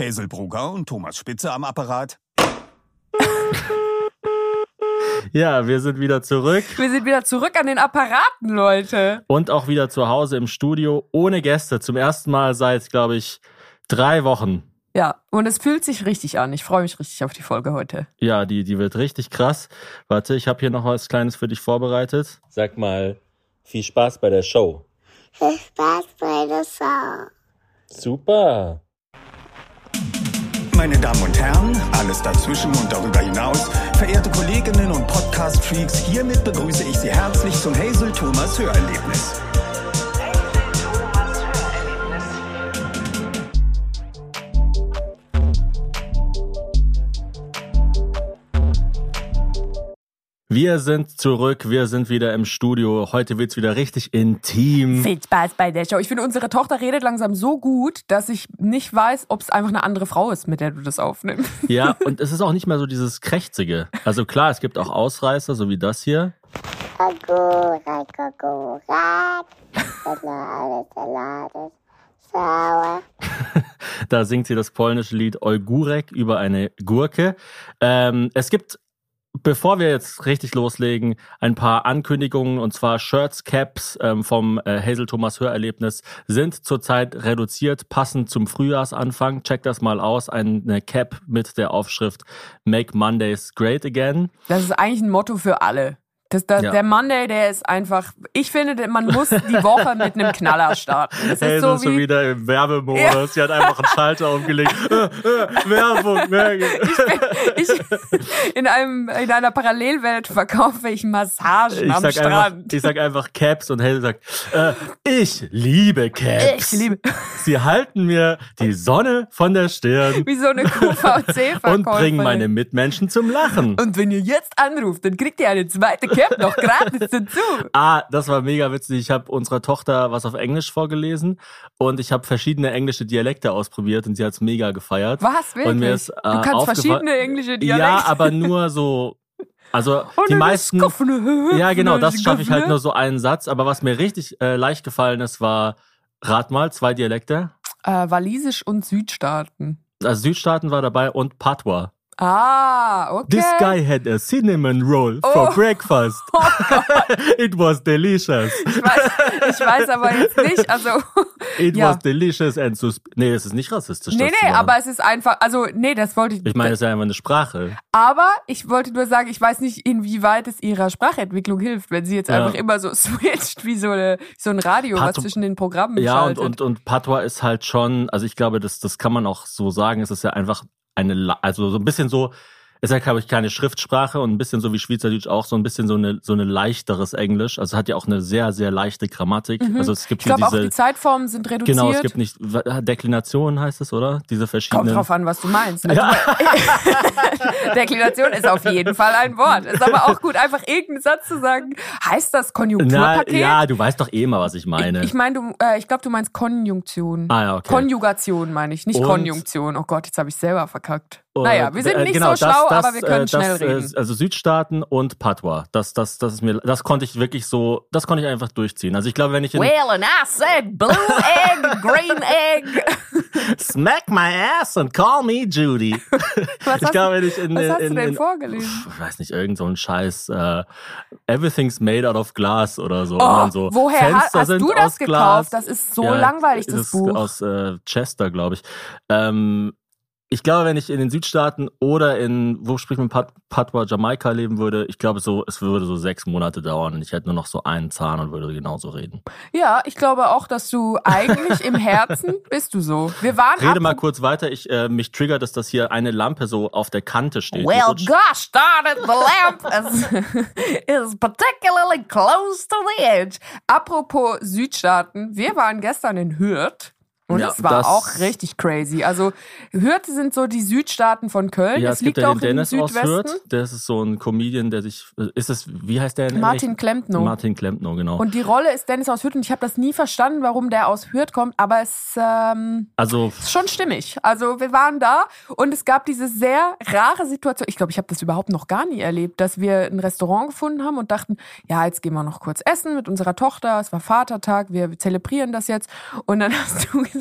Hazel Brugger und Thomas Spitze am Apparat. Ja, wir sind wieder zurück. Wir sind wieder zurück an den Apparaten, Leute. Und auch wieder zu Hause im Studio ohne Gäste. Zum ersten Mal seit, glaube ich, drei Wochen. Ja, und es fühlt sich richtig an. Ich freue mich richtig auf die Folge heute. Ja, die, die wird richtig krass. Warte, ich habe hier noch was Kleines für dich vorbereitet. Sag mal, viel Spaß bei der Show. Viel Spaß bei der Show. Super. Meine Damen und Herren, alles dazwischen und darüber hinaus, verehrte Kolleginnen und Podcast-Freaks, hiermit begrüße ich Sie herzlich zum Hazel Thomas Hörerlebnis. Wir sind zurück, wir sind wieder im Studio. Heute wird's wieder richtig intim. Viel Spaß bei der Show. Ich finde, unsere Tochter redet langsam so gut, dass ich nicht weiß, ob es einfach eine andere Frau ist, mit der du das aufnimmst. Ja, und es ist auch nicht mehr so dieses Krächzige. Also klar, es gibt auch Ausreißer, so wie das hier. Da singt sie das polnische Lied Olgurek über eine Gurke. Ähm, es gibt Bevor wir jetzt richtig loslegen, ein paar Ankündigungen und zwar Shirts, Caps ähm, vom äh, Hazel Thomas Hörerlebnis sind zurzeit reduziert, passend zum Frühjahrsanfang. Check das mal aus. Eine Cap mit der Aufschrift Make Mondays Great Again. Das ist eigentlich ein Motto für alle. Das, das, Ja. Der Monday, der ist einfach. Ich finde, man muss die Woche mit einem Knaller starten. Das ist Hazel so ist schon wie. wieder im Werbemodus. Sie hat einfach einen Schalter umgelegt. Äh, äh, Werbung, Werbung. Ich, in, einem, in einer Parallelwelt verkaufe ich Massagen Ich am sag, einfach, Strand. ich sag einfach Caps und Hazel sagt, äh, ich liebe Caps. Ich liebe- Sie halten mir die Sonne von der Stirn Wie so eine QVC-Verkäuferin. und bringen meine Mitmenschen zum Lachen. Und wenn ihr jetzt anruft, dann kriegt ihr eine zweite Cap noch gratis dazu. Ah, das war mega witzig. Ich habe unserer Tochter was auf Englisch vorgelesen und ich habe verschiedene englische Dialekte ausprobiert und sie hat's mega gefeiert. Was, wirklich? Und mir ist, äh, du kannst verschiedene englische Dialekte. Ja, aber nur so. Also Und die meisten. Skoffene Ja, genau, das schaffe ich halt Skoffene. nur so einen Satz. Aber was mir richtig äh, leicht gefallen ist, war Rat mal, zwei Dialekte. Äh, Walisisch und Südstaaten. Also Südstaaten war dabei und Patois. Ah, okay. This guy had a cinnamon roll for Oh. breakfast. It was delicious. Ich weiß, ich weiß aber jetzt nicht, also. It Ja. was delicious and sus Nee, es ist nicht rassistisch. Nee, nee, aber es ist einfach, also, nee, das wollte ich. Ich meine, es ist ja einfach eine Sprache. aber ich wollte nur sagen, ich weiß nicht, inwieweit es ihrer Sprachentwicklung hilft, wenn sie jetzt Ja. einfach immer so switcht wie so, eine, so ein Radio, was Pat- zwischen den Programmen Ja, und, schaltet. und, und Patois ist halt schon, also ich glaube, das, das kann man auch so sagen, es ist ja einfach eine, also so ein bisschen so, ist ja, glaube ich, keine Schriftsprache und ein bisschen so wie Schweizerdeutsch auch, so ein bisschen so eine, so eine leichteres Englisch. Also hat ja auch eine sehr, sehr leichte Grammatik. Also es gibt Mhm. ich glaube auch, diese, die Zeitformen sind reduziert. genau, es gibt nicht, Deklination heißt es, oder? Diese Kommt verschiedenen. drauf an, was du meinst. Also, Deklination ist auf jeden Fall ein Wort. Ist aber auch gut, einfach irgendeinen Satz zu sagen. Heißt das Na, Konjunkturpaket? ja, du weißt doch eh mal, was ich meine. Ich, ich meine, du, äh, ich glaube, du meinst Konjunktion. ah ja, okay. Konjugation meine ich, nicht Und- Konjunktion. Oh Gott, jetzt habe ich selber verkackt. Naja, wir sind äh, nicht genau, so das- schlau, das, aber wir können äh, schnell das, äh, reden. Also Südstaaten und Patois. Das, das, das ist mir, das konnte ich wirklich so, das konnte ich einfach durchziehen. Also ich glaube, wenn ich in Well, and I said blue egg, green egg. Smack my ass and call me Judy. Was ich hast, glaube, wenn ich in, was in, hast in, du denn vorgelesen? Ich weiß nicht, irgend so ein Scheiß, äh, everything's made out of glass oder so. Oh, so woher Fenster hast sind du das aus Glas. gekauft? Das ist so Ja, langweilig, das ist Buch. aus äh, Chester, glaube ich. Ähm, ich glaube, wenn ich in den Südstaaten oder in, wo spricht man Pat Patois, Jamaika leben würde, ich glaube so, es würde so sechs Monate dauern und ich hätte nur noch so einen Zahn und würde genauso reden. Ja, ich glaube auch, dass du eigentlich im Herzen bist du so. Wir waren Rede mal kurz weiter. Ich äh, mich triggert, dass das hier eine Lampe so auf der Kante steht. Well, gosh darn it, the lamp is, is particularly close to the edge. Apropos Südstaaten, wir waren gestern in Hürth. Und Ja, es war das- auch richtig crazy. Also Hürth sind so die Südstaaten von Köln. ja, es es gibt liegt ja auch den Dennis im aus. Hürth. Der ist so ein Comedian, der sich, äh, ist es, wie heißt der? in Martin? Klempno. Martin Klempno, genau. Und die Rolle ist Dennis aus Hürth und ich habe das nie verstanden, warum der aus Hürth kommt, aber es ähm, also ist schon stimmig. Also wir waren da und es gab diese sehr rare Situation. Ich glaube, ich habe das überhaupt noch gar nie erlebt, dass wir ein Restaurant gefunden haben und dachten, ja, jetzt gehen wir noch kurz essen mit unserer Tochter. Es war Vatertag, wir zelebrieren das jetzt. Und dann hast du gesagt,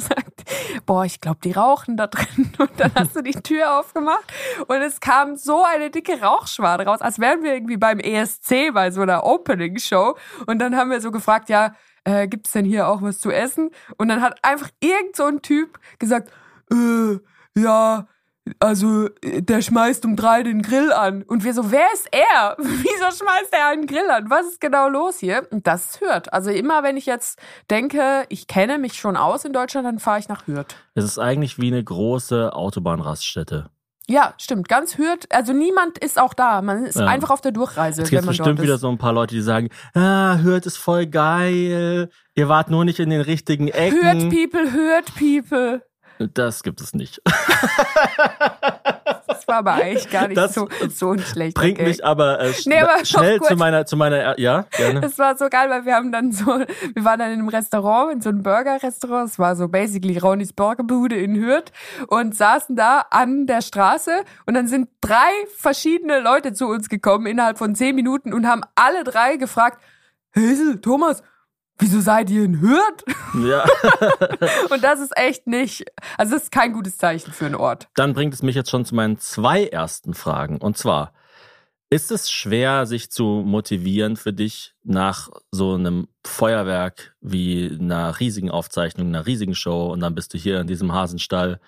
boah, ich glaube, die rauchen da drin. Und dann hast du die Tür aufgemacht und es kam so eine dicke Rauchschwade raus, als wären wir irgendwie beim ESC bei so einer Opening-Show. Und dann haben wir so gefragt, ja, äh, gibt's denn hier auch was zu essen? Und dann hat einfach irgend so ein Typ gesagt, äh, ja, also der schmeißt um drei den Grill an. Und wir so, wer ist er? Wieso schmeißt er einen Grill an? Was ist genau los hier? Und das hört. Also immer, wenn ich jetzt denke, ich kenne mich schon aus in Deutschland, dann fahre ich nach Hürth. Es ist eigentlich wie eine große Autobahnraststätte. Ja, stimmt. Ganz Hürth. Also niemand ist auch da. Man ist Ja. einfach auf der Durchreise. Es wenn gibt man bestimmt wieder ist. so ein paar Leute, die sagen, ah, Hürth ist voll geil. Ihr wart nur nicht in den richtigen Ecken. Hürth People, Hürth People. Das gibt es nicht. Das war aber eigentlich gar nicht Das so, so ein schlechter Bringt Gag. mich aber, äh, Nee, aber schnell zu meiner, zu meiner, ja, gerne. Das war so geil, weil wir haben dann so, wir waren dann in einem Restaurant, in so einem Burger-Restaurant, es war so basically Ronis Burgerbude in Hürth und saßen da an der Straße und dann sind drei verschiedene Leute zu uns gekommen innerhalb von zehn Minuten und haben alle drei gefragt, Hazel, Thomas, wieso seid ihr in Hürth? Ja. Und das ist echt nicht, also das ist kein gutes Zeichen für einen Ort. Dann bringt es mich jetzt schon zu meinen zwei ersten Fragen. Und zwar, ist es schwer, sich zu motivieren für dich nach so einem Feuerwerk wie einer riesigen Aufzeichnung, einer riesigen Show und dann bist du hier in diesem Hasenstall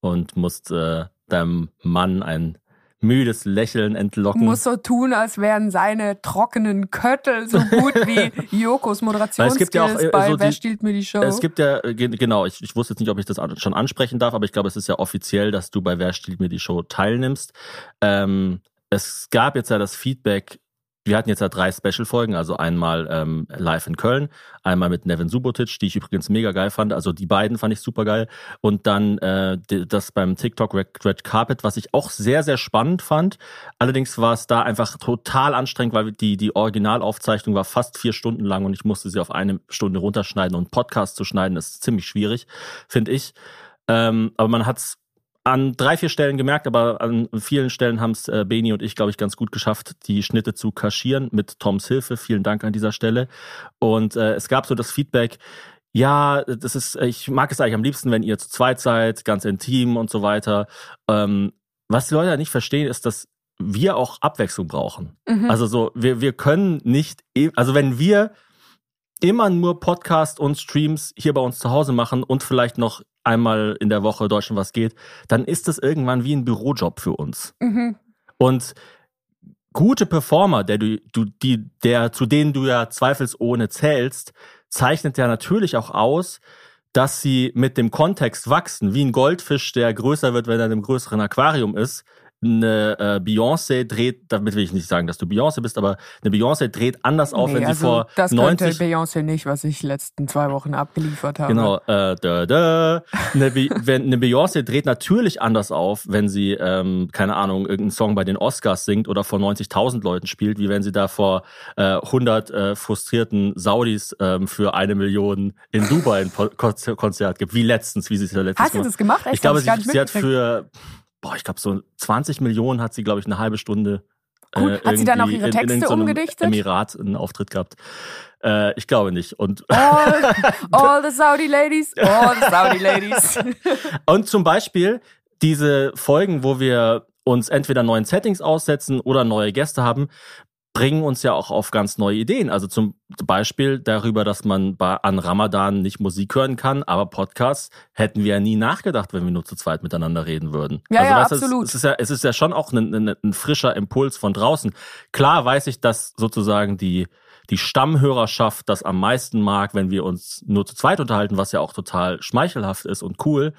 und musst äh, deinem Mann ein müdes Lächeln entlocken? Muss so tun, als wären seine trockenen Köttel so gut wie Jokos Weil es gibt ja auch, Moderationsskills äh, bei so die- Wer stiehlt mir die Show? Es gibt ja, äh, ge- genau, ich, ich wusste jetzt nicht, ob ich das schon ansprechen darf, aber ich glaube, es ist ja offiziell, dass du bei Wer stiehlt mir die Show teilnimmst. Ähm, es gab jetzt ja das Feedback, wir hatten jetzt ja drei Special-Folgen, also einmal ähm, live in Köln, einmal mit Nevin Subotic, die ich übrigens mega geil fand, also die beiden fand ich super geil und dann äh, das beim TikTok Red, Carpet, was ich auch sehr, sehr spannend fand. Allerdings war es da einfach total anstrengend, weil die, die Originalaufzeichnung war fast vier Stunden lang und ich musste sie auf eine Stunde runterschneiden und Podcast zu schneiden ist ziemlich schwierig, finde ich. Ähm, aber man hat's an drei, vier Stellen gemerkt, aber an vielen Stellen haben es äh, Beni und ich, glaube ich, ganz gut geschafft, die Schnitte zu kaschieren mit Toms Hilfe. Vielen Dank an dieser Stelle. Und äh, es gab so das Feedback, ja, das ist, ich mag es eigentlich am liebsten, wenn ihr zu zweit seid, ganz intim und so weiter. Ähm, was die Leute ja nicht verstehen, ist, dass wir auch Abwechslung brauchen. Mhm. Also so, wir, wir können nicht, e- also wenn wir immer nur Podcast und Streams hier bei uns zu Hause machen und vielleicht noch einmal in der Woche Deutschland was geht, dann ist das irgendwann wie ein Bürojob für uns. Mhm. Und gute Performer, der du, du, die, der, zu denen du ja zweifelsohne zählst, zeichnet ja natürlich auch aus, dass sie mit dem Kontext wachsen, wie ein Goldfisch, der größer wird, wenn er in einem größeren Aquarium ist. Eine äh, Beyoncé dreht, damit will ich nicht sagen, dass du Beyoncé bist, aber eine Beyoncé dreht anders auf, Nee, wenn sie also vor das könnte 90 Beyoncé nicht, was ich letzten zwei Wochen abgeliefert habe. Genau, äh, da, da. Eine, Be wenn, eine Beyoncé dreht natürlich anders auf, wenn sie, ähm, keine Ahnung, irgendeinen Song bei den Oscars singt oder vor 90.000 Leuten spielt, wie wenn sie da vor äh, 100 äh, frustrierten Saudis ähm, für eine Million in Dubai ein Konzert gibt, wie letztens, wie sie es ja letztes Hast du das gemacht? Echt? Ich glaube, sie, sie hat für, boah, ich glaube so 20 Millionen hat sie, glaube ich, eine halbe Stunde äh, Gut. Hat sie dann auch ihre in- in Texte irgendeinem umgedichtet? Emirat einen Auftritt gehabt. Äh, ich glaube nicht. Und All, all the Saudi ladies, all the Saudi ladies. Und zum Beispiel diese Folgen, wo wir uns entweder neuen Settings aussetzen oder neue Gäste haben, bringen uns ja auch auf ganz neue Ideen. Also zum Beispiel darüber, dass man bei, an Ramadan nicht Musik hören kann, aber Podcasts hätten wir ja nie nachgedacht, wenn wir nur zu zweit miteinander reden würden. Ja, also, ja, absolut. Es, es, ist ja, es ist ja schon auch ein, ein, ein frischer Impuls von draußen. Klar weiß ich, dass sozusagen die, die Stammhörerschaft das am meisten mag, wenn wir uns nur zu zweit unterhalten, was ja auch total schmeichelhaft ist und cool.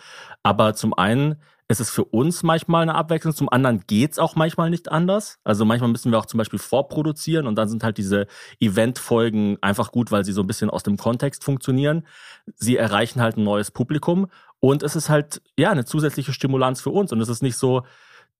Aber zum einen ist es für uns manchmal eine Abwechslung, zum anderen geht's auch manchmal nicht anders. Also manchmal müssen wir auch zum Beispiel vorproduzieren und dann sind halt diese Eventfolgen einfach gut, weil sie so ein bisschen aus dem Kontext funktionieren. Sie erreichen halt ein neues Publikum und es ist halt ja eine zusätzliche Stimulanz für uns und es ist nicht so,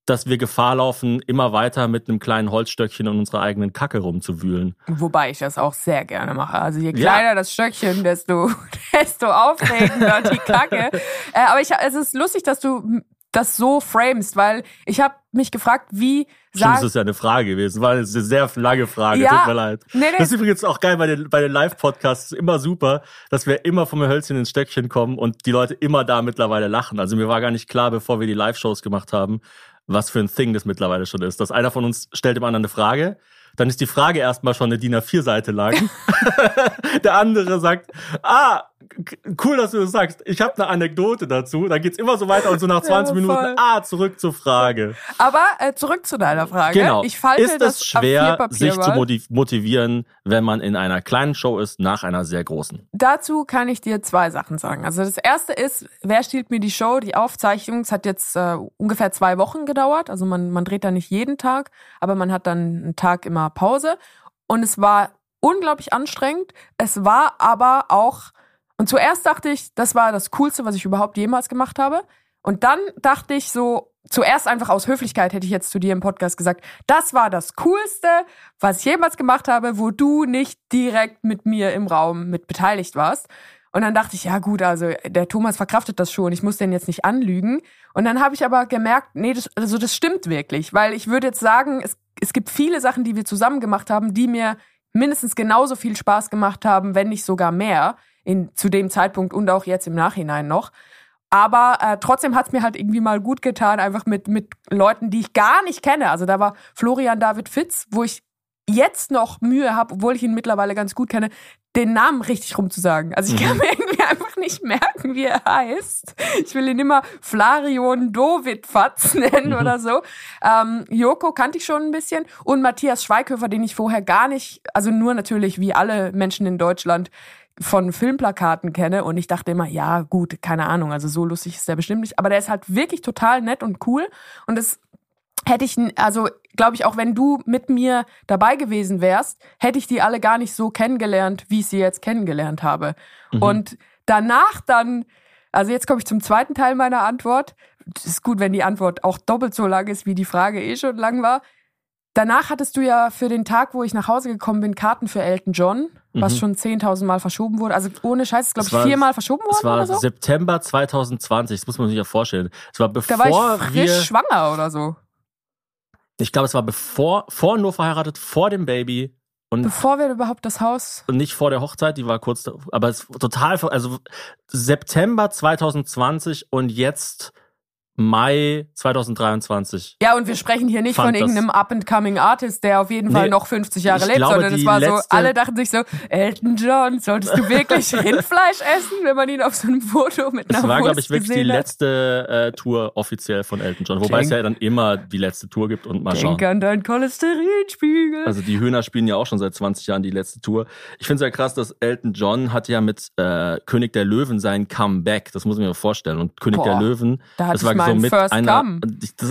dass wir Gefahr laufen, immer weiter mit einem kleinen Holzstöckchen in unserer eigenen Kacke rumzuwühlen. Wobei ich das auch sehr gerne mache. Also je Ja. kleiner das Stöckchen, desto, desto aufregender die Kacke. Äh, aber ich, es ist lustig, dass du das so framest, weil ich habe mich gefragt, wie Stimmt, das ist ja eine Frage gewesen. War eine sehr lange Frage. Ja. Tut mir leid. Nee, nee. Das ist übrigens auch geil bei den, bei den Live-Podcasts. Ist immer super, dass wir immer vom Hölzchen ins Stöckchen kommen und die Leute immer da mittlerweile lachen. Also mir war gar nicht klar, bevor wir die Live-Shows gemacht haben, was für ein Thing das mittlerweile schon ist. Dass einer von uns stellt dem anderen eine Frage, dann ist die Frage erstmal schon eine DIN A4-Seite lang. Der andere sagt, ah, cool, dass du das sagst. Ich habe eine Anekdote dazu. Dann geht's immer so weiter und so nach 20 Ja. Minuten, ah, zurück zur Frage. aber äh, zurück zu deiner Frage. Genau. Ich falte ist das es schwer, A4-Papier sich zu motivieren, wenn man in einer kleinen Show ist, nach einer sehr großen? Dazu kann ich dir zwei Sachen sagen. Also das erste ist, wer stiehlt mir die Show? Die Aufzeichnung, es hat jetzt äh, ungefähr zwei Wochen gedauert. Also man, man dreht da nicht jeden Tag, aber man hat dann einen Tag immer Pause. Und es war unglaublich anstrengend. Es war aber auch, und zuerst dachte ich, das war das Coolste, was ich überhaupt jemals gemacht habe. Und dann dachte ich so, zuerst einfach aus Höflichkeit hätte ich jetzt zu dir im Podcast gesagt, das war das Coolste, was ich jemals gemacht habe, wo du nicht direkt mit mir im Raum mit beteiligt warst. Und dann dachte ich, ja gut, also der Thomas verkraftet das schon, ich muss den jetzt nicht anlügen. Und dann habe ich aber gemerkt, nee, das, also das stimmt wirklich, weil ich würde jetzt sagen, es, es gibt viele Sachen, die wir zusammen gemacht haben, die mir mindestens genauso viel Spaß gemacht haben, wenn nicht sogar mehr, in, zu dem Zeitpunkt und auch jetzt im Nachhinein noch. Aber äh, trotzdem hat's mir halt irgendwie mal gut getan, einfach mit, mit Leuten, die ich gar nicht kenne. Also da war Florian David Fitz, wo ich jetzt noch Mühe habe, obwohl ich ihn mittlerweile ganz gut kenne, den Namen richtig rumzusagen. Also ich kann mir irgendwie einfach nicht merken, wie er heißt. Ich will ihn immer Flarion Dovid Fatz nennen oder so. Ähm, Joko kannte ich schon ein bisschen und Matthias Schweighöfer, den ich vorher gar nicht, also nur natürlich wie alle Menschen in Deutschland von Filmplakaten kenne und ich dachte immer, ja gut, keine Ahnung, also so lustig ist der bestimmt nicht, aber der ist halt wirklich total nett und cool und das hätte ich, also glaube ich, auch wenn du mit mir dabei gewesen wärst, hätte ich die alle gar nicht so kennengelernt, wie ich sie jetzt kennengelernt habe. Und danach dann, also jetzt komme ich zum zweiten Teil meiner Antwort. Es ist gut, wenn die Antwort auch doppelt so lang ist, wie die Frage eh schon lang war. Danach hattest du ja für den Tag, wo ich nach Hause gekommen bin, Karten für Elton John, was Mhm. schon 10.000 Mal verschoben wurde. Also ohne Scheiß, glaube ich war- viermal verschoben worden Es war oder so. September 2020, das muss man sich ja vorstellen. Es war Da bevor war ich frisch wir, schwanger oder so. ich glaube, es war bevor, vor nur verheiratet, vor dem Baby und, Bevor wir überhaupt das Haus und nicht vor der Hochzeit, die war kurz, da- aber es total, also September 2020 und jetzt Mai 2023. Ja, und wir sprechen hier nicht von das- irgendeinem Up-and-Coming Artist, der auf jeden Fall Nee, noch 50 Jahre ich lebt, glaube, sondern es war so, alle dachten sich so, Elton John, solltest du wirklich Rindfleisch essen, wenn man ihn auf so einem Foto mit einer Es war, Wurst glaube ich, wirklich die hat? letzte äh, Tour offiziell von Elton John. Wobei es Denk- ja dann immer die letzte Tour gibt und mal schauen. Denk an deinen Cholesterinspiegel. Also die Höhner spielen ja auch schon seit 20 Jahren die letzte Tour. Ich finde es ja krass, dass Elton John hat ja mit äh, König der Löwen sein Comeback. Das muss man mir vorstellen. Und König Boah, der Löwen, da das ich war so meinen mit First einer, das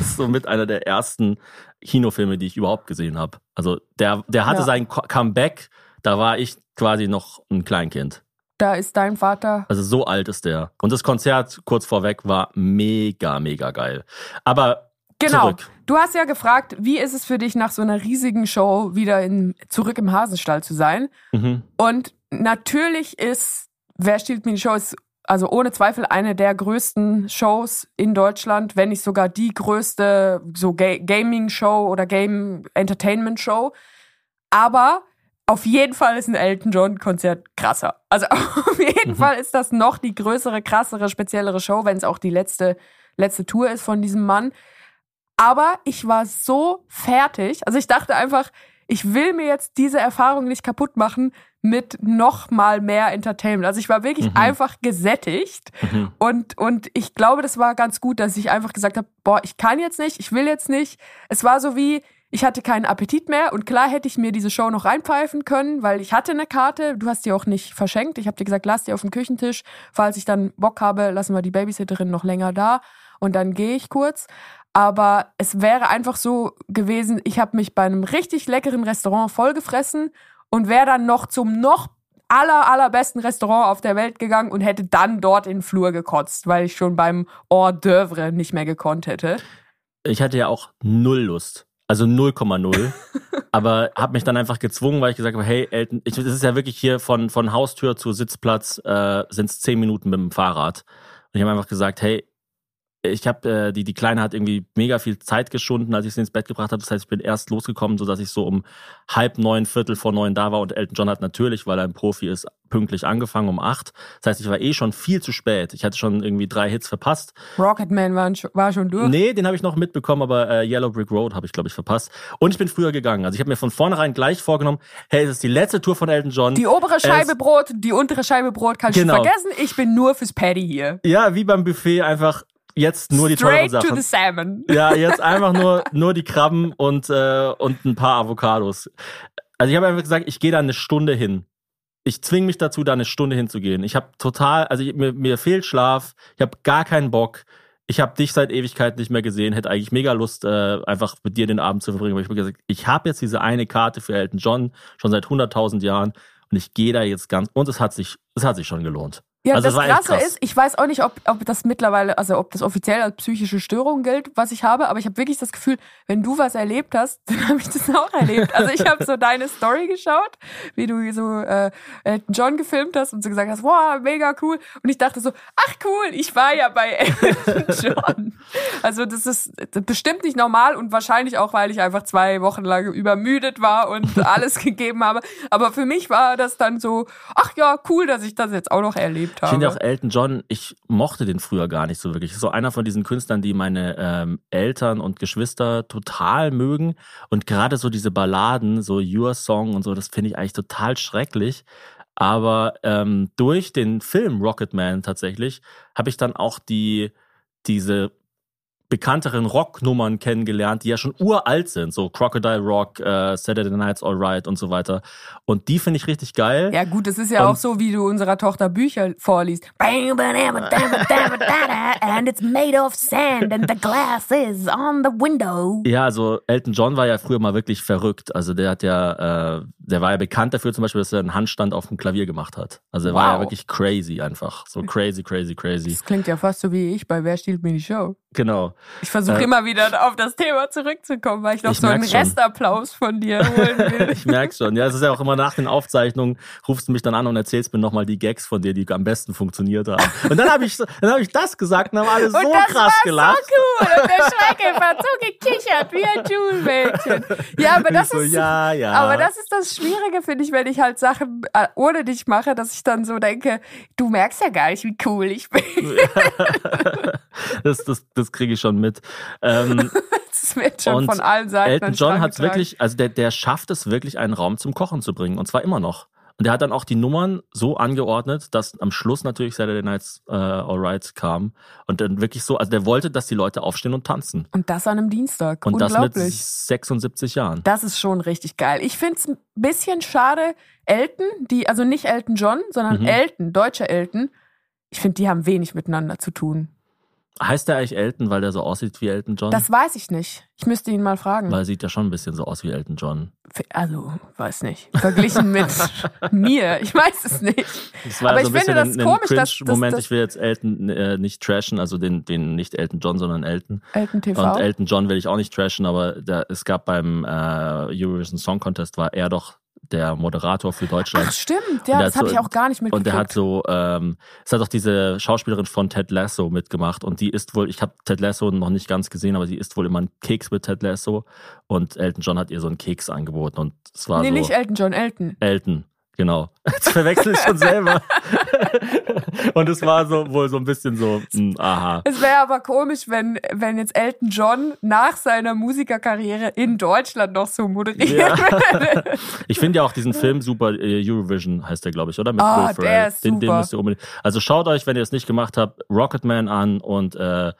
ist so mit einer der ersten Kinofilme, die ich überhaupt gesehen habe. Also der, der hatte Ja. sein Co- Comeback. Da war ich quasi noch ein Kleinkind. da ist dein Vater. Also so alt ist der. Und das Konzert kurz vorweg war mega, mega geil. Aber Genau. zurück. Du hast ja gefragt, wie ist es für dich nach so einer riesigen Show wieder in, zurück im Hasenstall zu sein? Mhm. Und natürlich ist Wer stiehlt mir die Show ist also ohne Zweifel eine der größten Shows in Deutschland, wenn nicht sogar die größte so Ga Gaming-Show oder Game-Entertainment-Show. Aber auf jeden Fall ist ein Elton John-Konzert krasser. Also auf jeden Mhm. Fall ist das noch die größere, krassere, speziellere Show, wenn es auch die letzte, letzte Tour ist von diesem Mann. Aber ich war so fertig. Also ich dachte einfach, ich will mir jetzt diese Erfahrung nicht kaputt machen mit noch mal mehr Entertainment. Also ich war wirklich Mhm. einfach gesättigt Mhm. und und ich glaube, das war ganz gut, dass ich einfach gesagt habe, boah, ich kann jetzt nicht, ich will jetzt nicht. Es war so wie ich hatte keinen Appetit mehr und klar hätte ich mir diese Show noch reinpfeifen können, weil ich hatte eine Karte. Du hast die auch nicht verschenkt. Ich habe dir gesagt, lass die auf dem Küchentisch. Falls ich dann Bock habe, lassen wir die Babysitterin noch länger da und dann gehe ich kurz. Aber es wäre einfach so gewesen, ich habe mich bei einem richtig leckeren Restaurant vollgefressen und wäre dann noch zum noch aller, allerbesten Restaurant auf der Welt gegangen und hätte dann dort in den Flur gekotzt, weil ich schon beim Hors d'oeuvre nicht mehr gekonnt hätte. Ich hatte ja auch null Lust. Also 0,0. aber habe mich dann einfach gezwungen, weil ich gesagt habe, hey, Elton, ich, das ist ja wirklich hier von, von Haustür zu Sitzplatz äh, sind es zehn Minuten mit dem Fahrrad. Und ich habe einfach gesagt, hey, ich habe äh, die die Kleine hat irgendwie mega viel Zeit geschunden, als ich sie ins Bett gebracht habe. Das heißt, ich bin erst losgekommen, so dass ich so um halb neun, Viertel vor neun da war und Elton John hat natürlich, weil er ein Profi ist, pünktlich angefangen um acht. Das heißt, ich war eh schon viel zu spät. Ich hatte schon irgendwie drei Hits verpasst. Rocketman war, war schon durch. Nee, den habe ich noch mitbekommen, aber äh, Yellow Brick Road habe ich glaube ich verpasst. Und ich bin früher gegangen. Also ich habe mir von vornherein gleich vorgenommen, hey, es ist die letzte Tour von Elton John. Die obere Scheibe Es- Brot, die untere Scheibe Brot kannst Genau. du vergessen. Ich bin nur fürs Paddy hier. ja, wie beim Buffet einfach jetzt nur die teuren Straight to Sachen. the salmon. Ja, jetzt einfach nur, nur die Krabben und, äh, und ein paar Avocados. Also ich habe einfach gesagt, ich gehe da eine Stunde hin. Ich zwinge mich dazu, da eine Stunde hinzugehen. Ich habe total, also ich, mir, mir fehlt Schlaf, ich habe gar keinen Bock. Ich habe dich seit Ewigkeit nicht mehr gesehen, hätte eigentlich mega Lust, äh, einfach mit dir den Abend zu verbringen. Aber ich habe gesagt, ich habe jetzt diese eine Karte für Elton John schon seit 100.000 Jahren und ich gehe da jetzt ganz, und es hat sich, es hat sich schon gelohnt. Ja, Also das echt Krasse krass. ist, ich weiß auch nicht, ob, ob das mittlerweile, also ob das offiziell als psychische Störung gilt, was ich habe, aber ich habe wirklich das Gefühl, wenn du was erlebt hast, dann habe ich das auch erlebt. Also ich habe so deine Story geschaut, wie du so äh, Elton John gefilmt hast und so gesagt hast, wow, mega cool. Und ich dachte so, ach cool, ich war ja bei Elton John. Also das ist bestimmt nicht normal und wahrscheinlich auch, weil ich einfach zwei Wochen lang übermüdet war und alles gegeben habe. Aber für mich war das dann so, ach ja, cool, dass ich das jetzt auch noch erlebt Ich habe. finde auch Elton John, ich mochte den früher gar nicht so wirklich. So einer von diesen Künstlern, die meine ähm, Eltern und Geschwister total mögen. Und gerade so diese Balladen, so Your Song und so, das finde ich eigentlich total schrecklich. Aber ähm, durch den Film Rocketman tatsächlich habe ich dann auch die diese bekannteren Rocknummern kennengelernt, die ja schon uralt sind, so Crocodile Rock, äh, Saturday Night's Alright und so weiter. Und die finde ich richtig geil. Ja gut, es ist ja Und- auch so, wie du unserer Tochter Bücher vorliest. And it's made of sand and the glass is on the window. Ja, also Elton John war ja früher mal wirklich verrückt. Also der hat ja, äh, der war ja bekannt dafür zum Beispiel, dass er einen Handstand auf dem Klavier gemacht hat. Also er war ja Wow. wirklich crazy einfach. So crazy, crazy, crazy. Das klingt ja fast so wie ich bei Wer stiehlt mir die Show? Genau. Ich versuche Äh, immer wieder auf das Thema zurückzukommen, weil ich noch Ich so einen. Restapplaus von dir holen will. Ich merk's schon. Ja, es ist ja auch immer nach den Aufzeichnungen, rufst du mich dann an und erzählst mir nochmal die Gags von dir, die am besten funktioniert haben. Und dann habe ich, dann habe ich das gesagt und haben alle so das krass war gelacht. so cool. Und der Schrecke hat so gekichert wie ein Schulmädchen. Ja, aber das so, ist... ja, ja. Aber das ist das Schwierige, finde ich, wenn ich halt Sachen äh, ohne dich mache, dass ich dann so denke, du merkst ja gar nicht, wie cool ich bin. das, das, das kriege ich schon mit. Ähm, Das wird schon von allen Seiten. Elton John hat getragen. wirklich, also der, der schafft es wirklich, einen Raum zum Kochen zu bringen. Und zwar immer noch. Und der hat dann auch die Nummern so angeordnet, dass am Schluss natürlich Saturday Nights äh, Alright kam. Und dann wirklich so, also der wollte, dass die Leute aufstehen und tanzen. Und das an einem Dienstag. Und das mit Unglaublich. 76 Jahren. Das ist schon richtig geil. Ich finde es ein bisschen schade, Elton, die, also nicht Elton John, sondern Mhm. Elton, deutscher Elton, ich finde, die haben wenig miteinander zu tun. Heißt der eigentlich Elton, weil der so aussieht wie Elton John? Das weiß ich nicht. Ich müsste ihn mal fragen. weil er sieht ja schon ein bisschen so aus wie Elton John. Also, weiß nicht. Verglichen mit mir. Ich weiß es nicht. Das war Aber so ich finde das ein, komisch, dass- Cringe-Moment. dass- Ich will jetzt Elton äh, nicht trashen, also den, den nicht Elton John, sondern Elton. Elton TV. Und Elton John will ich auch nicht trashen, aber da, es gab beim äh, Eurovision Song Contest, war er doch der Moderator für Deutschland. Ach, stimmt. Ja, das habe so- ich auch gar nicht mitgekriegt. Und der hat so, ähm, es hat auch diese Schauspielerin von Ted Lasso mitgemacht und die ist wohl, ich habe Ted Lasso noch nicht ganz gesehen, aber sie isst wohl immer einen Keks mit Ted Lasso und Elton John hat ihr so einen Keks angeboten und es war nee, so nicht Elton John, Elton. Elton, genau. Jetzt verwechsel ich schon selber. und es war so wohl so ein bisschen so, mh, aha. Es wäre aber komisch, wenn, wenn jetzt Elton John nach seiner Musikerkarriere in Deutschland noch so moderiert Ja. würde. Ich finde ja auch diesen Film super, äh, Eurovision heißt der, glaube ich, oder? Mit Ah, Will der ist Den, den super. müsst ihr unbedingt. Also schaut euch, wenn ihr es nicht gemacht habt, Rocketman an und äh,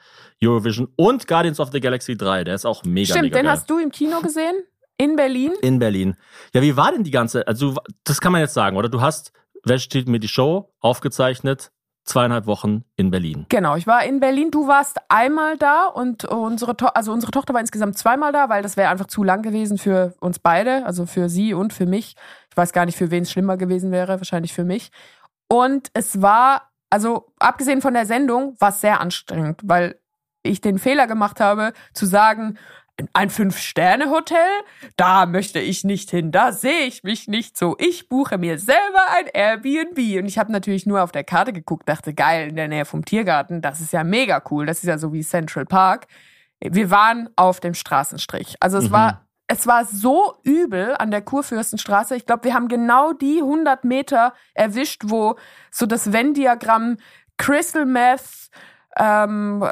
Eurovision und Guardians of the Galaxy 3. Der ist auch mega, Stimmt, mega den geil. hast du im Kino gesehen? In Berlin? In Berlin. Ja, wie war denn die ganze, also das kann man jetzt sagen, oder? Du hast, wer steht mir die Show aufgezeichnet, zweieinhalb Wochen in Berlin. Genau, ich war in Berlin. Du warst einmal da und unsere, to also unsere Tochter war insgesamt zweimal da, weil das wäre einfach zu lang gewesen für uns beide, also für sie und für mich. Ich weiß gar nicht, für wen es schlimmer gewesen wäre, wahrscheinlich für mich. Und es war, also abgesehen von der Sendung, war es sehr anstrengend, weil ich den Fehler gemacht habe, zu sagen, ein Fünf-Sterne-Hotel, da möchte ich nicht hin, da sehe ich mich nicht so. Ich buche mir selber ein Airbnb. Und ich habe natürlich nur auf der Karte geguckt, dachte, geil, in der Nähe vom Tiergarten, das ist ja mega cool. Das ist ja so wie Central Park. Wir waren auf dem Straßenstrich. Also es Mhm. war es war so übel an der Kurfürstenstraße. Ich glaube, wir haben genau die 100 Meter erwischt, wo so das Venn-Diagramm Crystal Meth, ähm,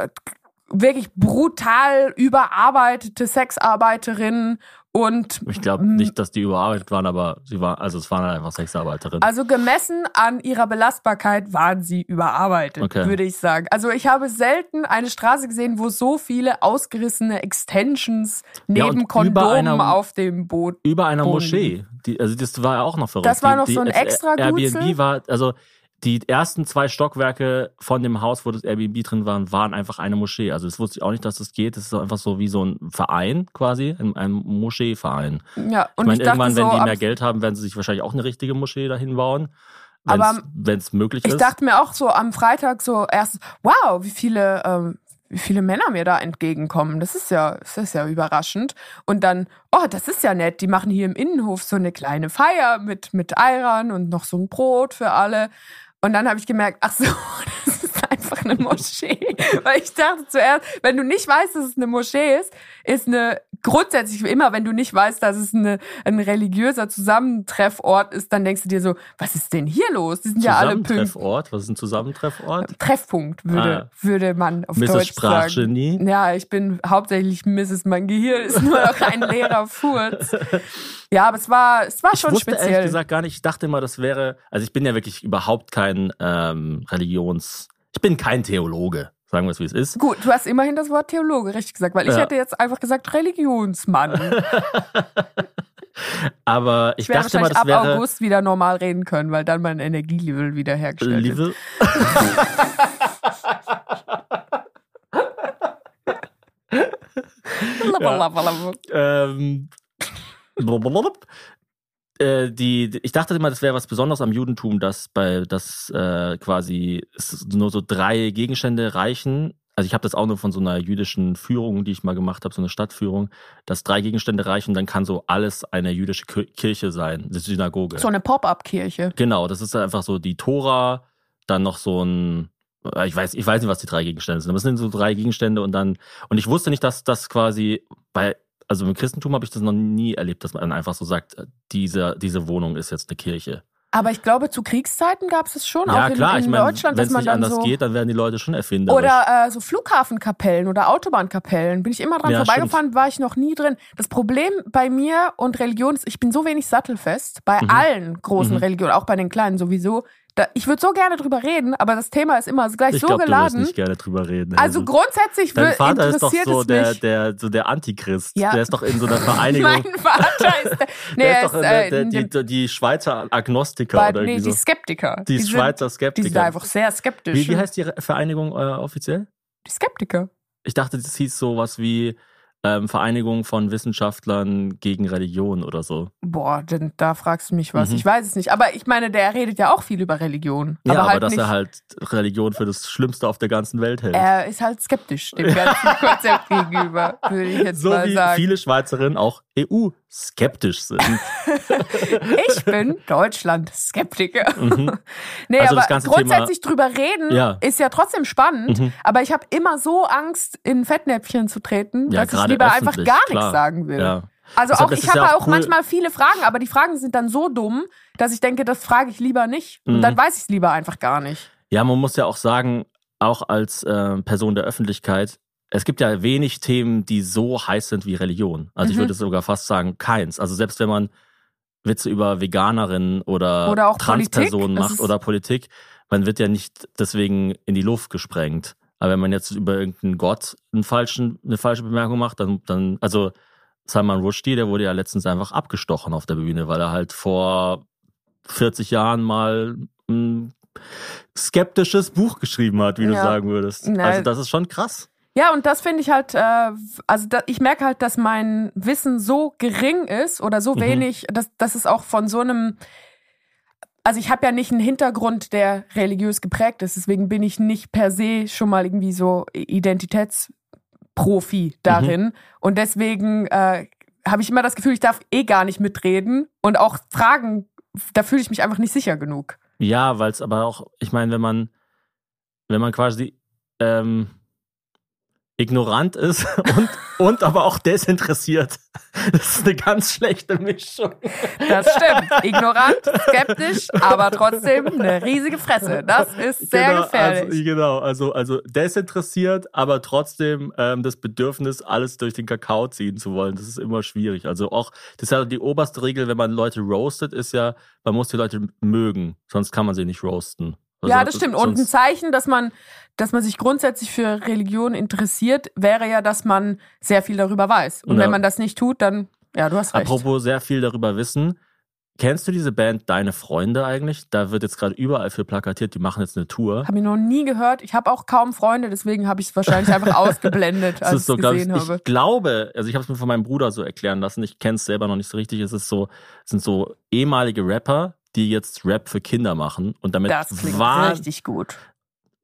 wirklich brutal überarbeitete Sexarbeiterinnen und Ich glaube nicht, dass die überarbeitet waren, aber sie waren, also es waren halt einfach Sexarbeiterinnen. also gemessen an ihrer Belastbarkeit waren sie überarbeitet, Okay. würde ich sagen. Also ich habe selten eine Straße gesehen, wo so viele ausgerissene Extensions Ja, neben über Kondomen einer- auf dem Boot Über einer Boden. Moschee. Die, also das war ja auch noch verrückt. Das war Die- noch die, so ein extra Airbnb war, also die ersten zwei Stockwerke von dem Haus, wo das Airbnb drin war, waren einfach eine Moschee. Also das wusste ich auch nicht, dass das geht. Das ist einfach so wie so ein Verein quasi, ein, ein Moscheeverein. Ja, und ich meine, ich irgendwann, wenn so, die mehr Geld haben, werden sie sich wahrscheinlich auch eine richtige Moschee dahin bauen. Aber Wenn es möglich ich ist. dachte mir auch so am Freitag so erst, wow, wie viele, ähm, wie viele Männer mir da entgegenkommen. Das ist ja, das ist ja überraschend. Und dann, oh, das ist ja nett. Die machen hier im Innenhof so eine kleine Feier mit, mit Eiran und noch so ein Brot für alle. Und dann habe ich gemerkt, ach so, das ist einfach eine Moschee. Weil ich dachte zuerst, wenn du nicht weißt, dass es eine Moschee ist, ist eine grundsätzlich immer, wenn du nicht weißt, dass es eine, ein religiöser Zusammentreffort ist, dann denkst du dir so, was ist denn hier los? Die sind ja alle. Zusammentreffort. Was ist ein Zusammentreffort? Treffpunkt, würde, würde man auf Mrs. Deutsch sagen. Sprachgenie. Ja, ich bin hauptsächlich Mrs. Mein Gehirn ist nur noch ein leerer Furz. Ja, aber es war, es war Ich schon wusste speziell. ehrlich gesagt gar nicht, ich dachte immer, das wäre, also ich bin ja wirklich überhaupt kein ähm, Religions, ich bin kein Theologe, sagen wir es wie es ist. Gut, du hast immerhin das Wort Theologe richtig gesagt, weil ich Ja. hätte jetzt einfach gesagt Religionsmann. Aber ich, Ich dachte wahrscheinlich das ab wäre August wieder normal reden können, weil dann mein Energielevel wieder hergestellt ist. Liebe. ähm. Äh, die, ich dachte immer, das wäre was Besonderes am Judentum, dass bei das äh, quasi nur so drei Gegenstände reichen. Also ich habe das auch nur von so einer jüdischen Führung, die ich mal gemacht habe, so eine Stadtführung, dass drei Gegenstände reichen, dann kann so alles eine jüdische Ki- Kirche sein, eine Synagoge. So eine Pop-up-Kirche. Genau, das ist einfach so die Tora, dann noch so ein, äh, ich weiß, ich weiß nicht, was die drei Gegenstände sind, aber es sind so drei Gegenstände und dann, und ich wusste nicht, dass das quasi bei, also im Christentum habe ich das noch nie erlebt, dass man einfach so sagt, äh, diese, diese Wohnung ist jetzt eine Kirche. Aber ich glaube, zu Kriegszeiten gab es es schon, ja, auch in, klar, in ich meine, Deutschland, wenn es man nicht dann anders so. geht, dann werden die Leute schon erfinderisch. Oder äh, so Flughafenkapellen oder Autobahnkapellen. Bin ich immer dran Ja, vorbeigefahren, war ich noch nie drin. Das Problem bei mir und Religion ist, ich bin so wenig sattelfest. Bei Mhm. allen großen Mhm. Religionen, auch bei den kleinen sowieso. Da, ich würde so gerne drüber reden, aber das Thema ist immer gleich ich so glaube, du wirst geladen. nicht gerne drüber reden. Also grundsätzlich Dein Vater ist doch interessiert so der, der, so der Antichrist. Ja. Der ist doch in so einer Vereinigung. mein Vater ist der, nee, der er ist doch in der, äh, der, die, dem- die Schweizer Agnostiker bei, oder nee, irgendwie die so. Skeptiker. Die, sind- Schweizer Die Skeptiker. sind einfach sehr skeptisch. Wie, wie heißt die Vereinigung äh, offiziell? die Skeptiker. Ich dachte, das hieß sowas wie ähm, Vereinigung von Wissenschaftlern gegen Religion oder so. Boah, denn da fragst du mich was. Mhm. Ich weiß es nicht. Aber ich meine, der redet ja auch viel über Religion. Ja, aber aber, halt dass nicht. er halt Religion für das Schlimmste auf der ganzen Welt hält. er ist halt skeptisch dem ganzen Konzept gegenüber, würde ich jetzt so mal wie sagen. viele Schweizerinnen auch EU-skeptisch sind. Ich bin Deutschland-Skeptiker. Mhm. Nee, Also das aber grundsätzlich drüber reden Ja. ist ja trotzdem spannend. Mhm. Aber ich habe immer so Angst, in Fettnäpfchen zu treten, Ja, dass ich lieber einfach gar klar. nichts sagen will. Ja. Also auch, ich es ja habe auch cool- manchmal viele Fragen, aber die Fragen sind dann so dumm, dass ich denke, das frage ich lieber nicht. Und Mhm. dann weiß ich es lieber einfach gar nicht. ja, man muss ja auch sagen, auch als äh, Person der Öffentlichkeit, es gibt ja wenig Themen, die so heiß sind wie Religion. Also ich Mhm. würde sogar fast sagen, keins. Also selbst wenn man Witze über Veganerinnen oder, Oder auch Transpersonen macht oder Politik, man wird ja nicht deswegen in die Luft gesprengt. Aber wenn man jetzt über irgendeinen Gott einen falschen, eine falsche Bemerkung macht, dann, dann, also Salman Rushdie, der wurde ja letztens einfach abgestochen auf der Bühne, weil er halt vor 40 Jahren mal ein skeptisches Buch geschrieben hat, wie du Ja. sagen würdest. Nein. Also das ist schon krass. Ja, und das finde ich halt, äh, also da, ich merke halt, dass mein Wissen so gering ist oder so Mhm. wenig, dass, dass es auch von so einem, also ich habe ja nicht einen Hintergrund, der religiös geprägt ist, deswegen bin ich nicht per se schon mal irgendwie so Profi darin. Und deswegen äh, habe ich immer das Gefühl, ich darf eh gar nicht mitreden und auch Fragen, da fühle ich mich einfach nicht sicher genug. Ja, weil es aber auch, ich meine, wenn man, wenn man quasi ähm, ignorant ist und, und aber auch desinteressiert. Das ist eine ganz schlechte Mischung. Das stimmt. Ignorant, skeptisch, aber trotzdem eine riesige Fresse. Das ist sehr genau, gefährlich. Also, genau, also, also desinteressiert, aber trotzdem ähm, das Bedürfnis, alles durch den Kakao ziehen zu wollen. Das ist immer schwierig. Also auch, das ist ja die oberste Regel, wenn man Leute roastet, ist ja, man muss die Leute mögen, sonst kann man sie nicht roasten. Also, ja, das stimmt. Und ein Zeichen, dass man, dass man sich grundsätzlich für Religion interessiert, wäre ja, dass man sehr viel darüber weiß. Und Ja. wenn man das nicht tut, dann, ja, du hast recht. Apropos sehr viel darüber wissen. Kennst du diese Band Deine Freunde eigentlich? Da wird jetzt gerade überall für plakatiert, die machen jetzt eine Tour. Habe ich noch nie gehört. Ich habe auch kaum Freunde, deswegen habe ich es wahrscheinlich einfach ausgeblendet, als so, ich es glaub ich, gesehen habe. ich glaube, also ich habe es mir von meinem Bruder so erklären lassen, ich kenne es selber noch nicht so richtig. Es ist so, es sind so ehemalige Rapper, die jetzt Rap für Kinder machen und damit Das klingt richtig gut.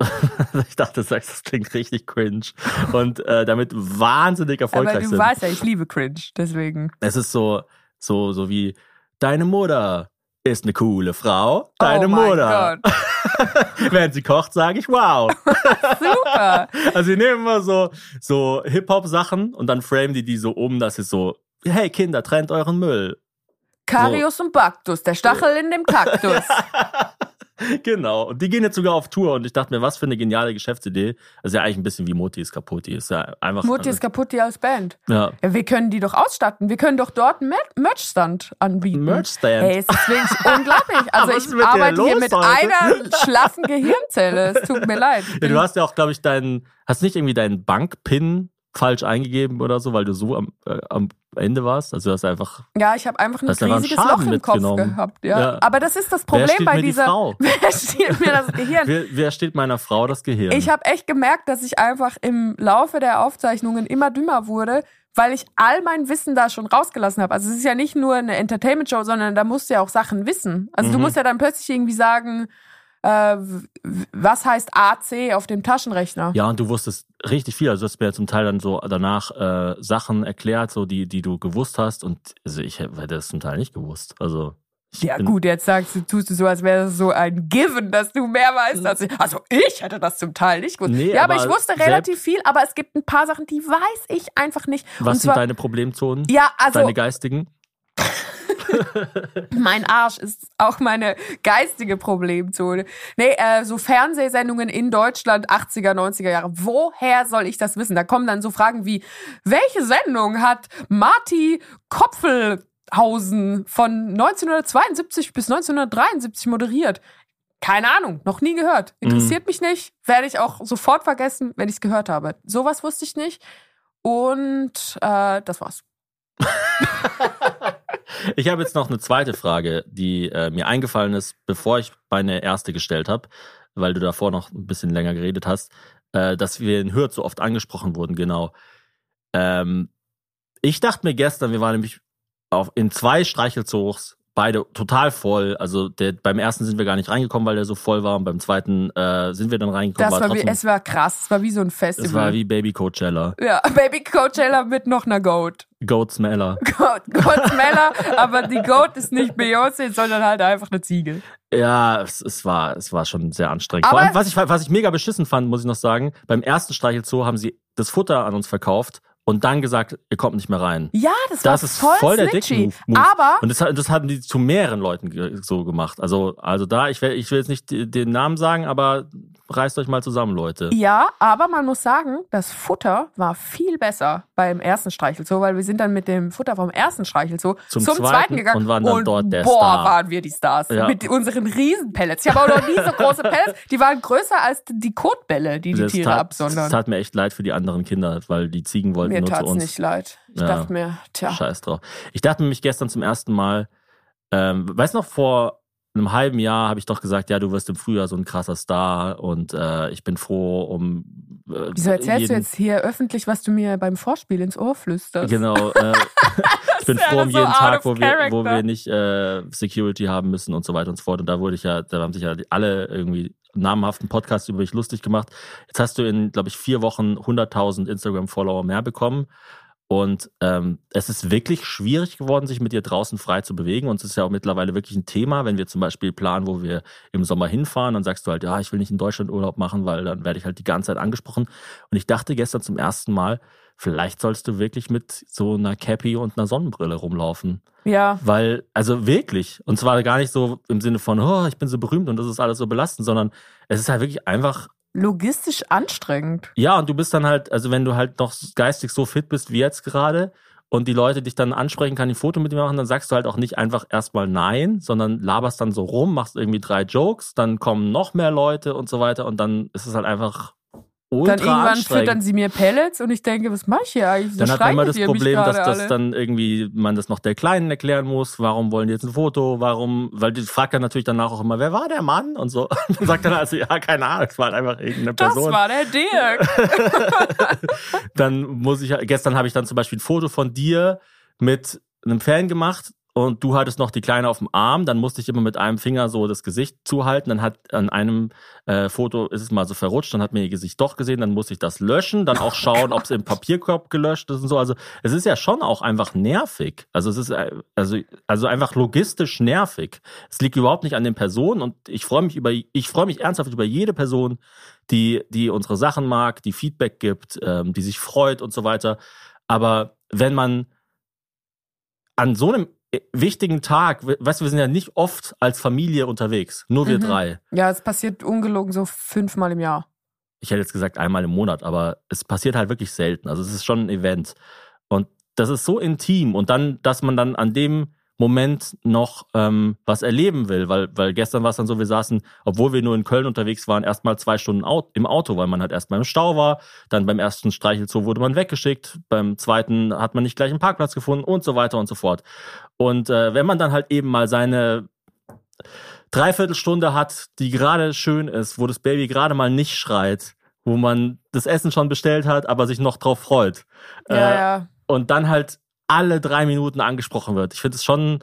ich dachte, du sagst, das klingt richtig cringe und äh, damit wahnsinnig Aber erfolgreich du sind. weißt ja, ich liebe Cringe, deswegen. Es ist so, so, so wie deine Mutter ist eine coole Frau. Deine oh Mutter. Während sie kocht, sage ich wow. super. Also wir nehmen immer so, so Hip-Hop-Sachen und dann frame die die so um, dass es so, hey Kinder, trennt euren Müll. Karius und Baktus, der Stachel in dem Kaktus. Genau. Und die gehen jetzt sogar auf Tour und ich dachte mir, was für eine geniale Geschäftsidee. Also ja eigentlich ein bisschen wie Mutti ist kaputt. Die ist ja einfach. Ist kaputt, die als Band. ja. Ja, wir können die doch ausstatten. Wir können doch dort einen Mer- Merch-Stand anbieten. Merch-Stand. Hey, es ist wirklich unglaublich. Also ich ist arbeite hier mit heute? einer schlaffen Gehirnzelle. Es tut mir leid. Ja, du hast ja auch, glaube ich, deinen, hast nicht irgendwie deinen Bankpin falsch eingegeben oder so, weil du so am, äh, am Ende warst? Also du hast einfach. ja, ich habe einfach ein du riesiges Loch im Kopf gehabt. Ja. Ja. Aber das ist das Problem steht bei dieser. die Frau? Wer stiehlt mir das Gehirn? Wer, wer steht meiner Frau das Gehirn? Ich habe echt gemerkt, dass ich einfach im Laufe der Aufzeichnungen immer dümmer wurde, weil ich all mein Wissen da schon rausgelassen habe. Also es ist ja nicht nur eine Entertainment-Show, sondern da musst du ja auch Sachen wissen. Also du Mhm. musst ja dann plötzlich irgendwie sagen, äh, was heißt AC auf dem Taschenrechner? Ja, und du wusstest richtig viel. Also du hast mir zum Teil dann so danach äh, Sachen erklärt, so die, die du gewusst hast. Und also ich hätte das zum Teil nicht gewusst. Also Ja gut, jetzt sagst du, tust du so, als wäre es so ein Given, dass du mehr weißt als ich. Also ich hätte das zum Teil nicht gewusst. Nee, ja, aber, aber ich wusste relativ viel, aber es gibt ein paar Sachen, die weiß ich einfach nicht. Was Und sind zwar, deine Problemzonen? ja, also deine geistigen? mein Arsch ist auch meine geistige Problemzone. Nee, äh, so Fernsehsendungen in Deutschland 80er, 90er Jahre. Woher soll ich das wissen? Da kommen dann so Fragen wie, welche Sendung hat Marty Kopfelhausen von 1972 bis 1973 moderiert? Keine Ahnung, noch nie gehört. Interessiert mich nicht. Werde ich auch sofort vergessen, wenn ich es gehört habe. Sowas wusste ich nicht. Und äh, das war's. Ich habe jetzt noch eine zweite Frage, die äh, mir eingefallen ist, bevor ich meine erste gestellt habe, weil du davor noch ein bisschen länger geredet hast, äh, dass wir in Hürth so oft angesprochen wurden, genau. Ähm, ich dachte mir gestern, wir waren nämlich auf, in zwei Streichelzoogs, beide total voll. Also der, beim ersten sind wir gar nicht reingekommen, weil der so voll war und beim zweiten äh, sind wir dann reingekommen. Das war wie, trotzdem, es war krass. Es war wie so ein es Festival. war wie Baby Coachella. Ja, Baby Coachella mit noch einer Goat. Goat Smeller. Goat, Goat Smeller, aber die Goat ist nicht Beyoncé, sondern halt einfach eine Ziege. Ja, es, es war, es war schon sehr anstrengend. Aber- Vor allem, was ich, was ich mega beschissen fand, muss ich noch sagen, beim ersten Streichelzoo haben sie das Futter an uns verkauft und dann gesagt, ihr kommt nicht mehr rein. Ja, das, Das war ist voll, voll der. Move. Aber Und das, das haben die zu mehreren Leuten so gemacht. Also, also da, ich will, ich will jetzt nicht den Namen sagen, aber reißt euch mal zusammen, Leute. ja, aber man muss sagen, das Futter war viel besser beim ersten Streichelzoo, weil wir sind dann mit dem Futter vom ersten Streichelzoo Zum zum, zweiten zweiten gegangen und waren dann dort der boah, Star. waren wir die Stars Ja. mit unseren Riesenpellets. Ich habe auch noch nie so große Pellets. Die waren größer als die Kotbälle, die die Das Tiere tat, absondern. Es tat mir echt leid für die anderen Kinder, weil die Ziegen wollten Mir nur zu tat's uns. nicht leid. Ich Ja. dachte mir, tja, Scheiß drauf. Ich dachte nämlich gestern zum ersten Mal, ähm, weißt noch, vor einem halben Jahr habe ich doch gesagt, ja, du wirst im Frühjahr so ein krasser Star und äh, ich bin froh um äh, Wieso erzählst du jetzt hier öffentlich, was du mir beim Vorspiel ins Ohr flüsterst? Genau. Äh, ich bin froh um so jeden out Tag, wo wir, wo wir nicht äh, Security haben müssen und so weiter und so fort. Und da wurde ich ja, da haben sich ja alle irgendwie namhaften Podcasts über mich lustig gemacht. Jetzt hast du in, glaube ich, vier Wochen 100.000 Instagram-Follower mehr bekommen. Und ähm, es ist wirklich schwierig geworden, sich mit dir draußen frei zu bewegen. Und es ist ja auch mittlerweile wirklich ein Thema, wenn wir zum Beispiel planen, wo wir im Sommer hinfahren, dann sagst du halt, ja, ich will nicht in Deutschland Urlaub machen, weil dann werde ich halt die ganze Zeit angesprochen. Und ich dachte gestern zum ersten Mal, vielleicht sollst du wirklich mit so einer Cappy und einer Sonnenbrille rumlaufen. Ja, Weil, also wirklich, und zwar gar nicht so im Sinne von, oh, ich bin so berühmt und das ist alles so belastend, sondern es ist halt wirklich einfach logistisch anstrengend. ja, und du bist dann halt, also wenn du halt noch geistig so fit bist wie jetzt gerade und die Leute dich dann ansprechen, kann ein Foto mit dir machen, dann sagst du halt auch nicht einfach erstmal nein, sondern laberst dann so rum, machst irgendwie drei Jokes, dann kommen noch mehr Leute und so weiter und dann ist es halt einfach ultra Dann irgendwann füttern sie mir Pellets und ich denke, was mache ich hier eigentlich? Dann hat man immer das Problem, dass das alle? dann irgendwie, man das noch der Kleinen erklären muss, warum wollen die jetzt ein Foto, warum, weil die fragt dann natürlich danach auch immer, wer war der Mann und so. Und sagt dann also, ja, keine Ahnung, es war halt einfach irgendeine Das Person. war der Dirk. dann muss ich, gestern habe ich dann zum Beispiel ein Foto von dir mit einem Fan gemacht und du hattest noch die Kleine auf dem Arm, dann musste ich immer mit einem Finger so das Gesicht zuhalten, dann hat an einem äh, Foto ist es mal so verrutscht, dann hat mir ihr Gesicht doch gesehen, dann musste ich das löschen, dann auch schauen, ob es im Papierkorb gelöscht ist und so, also es ist ja schon auch einfach nervig, also es ist äh, also also einfach logistisch nervig. Es liegt überhaupt nicht an den Personen und ich freue mich über ich freue mich ernsthaft über jede Person, die die unsere Sachen mag, die Feedback gibt, ähm, die sich freut und so weiter, aber wenn man an so einem wichtigen Tag, we- weißt du, wir sind ja nicht oft als Familie unterwegs, nur wir Mhm. drei. Ja, es passiert ungelogen so fünfmal im Jahr. Ich hätte jetzt gesagt einmal im Monat, aber es passiert halt wirklich selten. Also es ist schon ein Event. Und das ist so intim. Und dann, dass man dann an dem Moment noch ähm, was erleben will, weil, weil gestern war es dann so, wir saßen, obwohl wir nur in Köln unterwegs waren, erstmal zwei Stunden au- im Auto, weil man halt erstmal im Stau war, dann beim ersten Streichelzoo wurde man weggeschickt, beim zweiten hat man nicht gleich einen Parkplatz gefunden und so weiter und so fort. Und äh, wenn man dann halt eben mal seine Dreiviertelstunde hat, die gerade schön ist, wo das Baby gerade mal nicht schreit, wo man das Essen schon bestellt hat, aber sich noch drauf freut. Ja, Äh, ja. Und dann halt alle drei Minuten angesprochen wird. Ich finde es schon,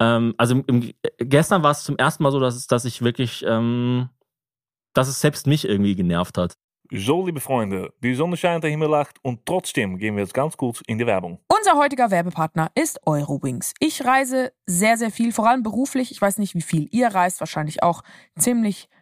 ähm, also im, im, gestern war es zum ersten Mal so, dass, es, dass ich wirklich, ähm, dass es selbst mich irgendwie genervt hat. So, liebe Freunde, die Sonne scheint, der Himmel lacht und trotzdem gehen wir jetzt ganz kurz in die Werbung. Unser heutiger Werbepartner ist Eurowings. Ich reise sehr, sehr viel, vor allem beruflich. Ich weiß nicht, wie viel ihr reist, wahrscheinlich auch ziemlich viel.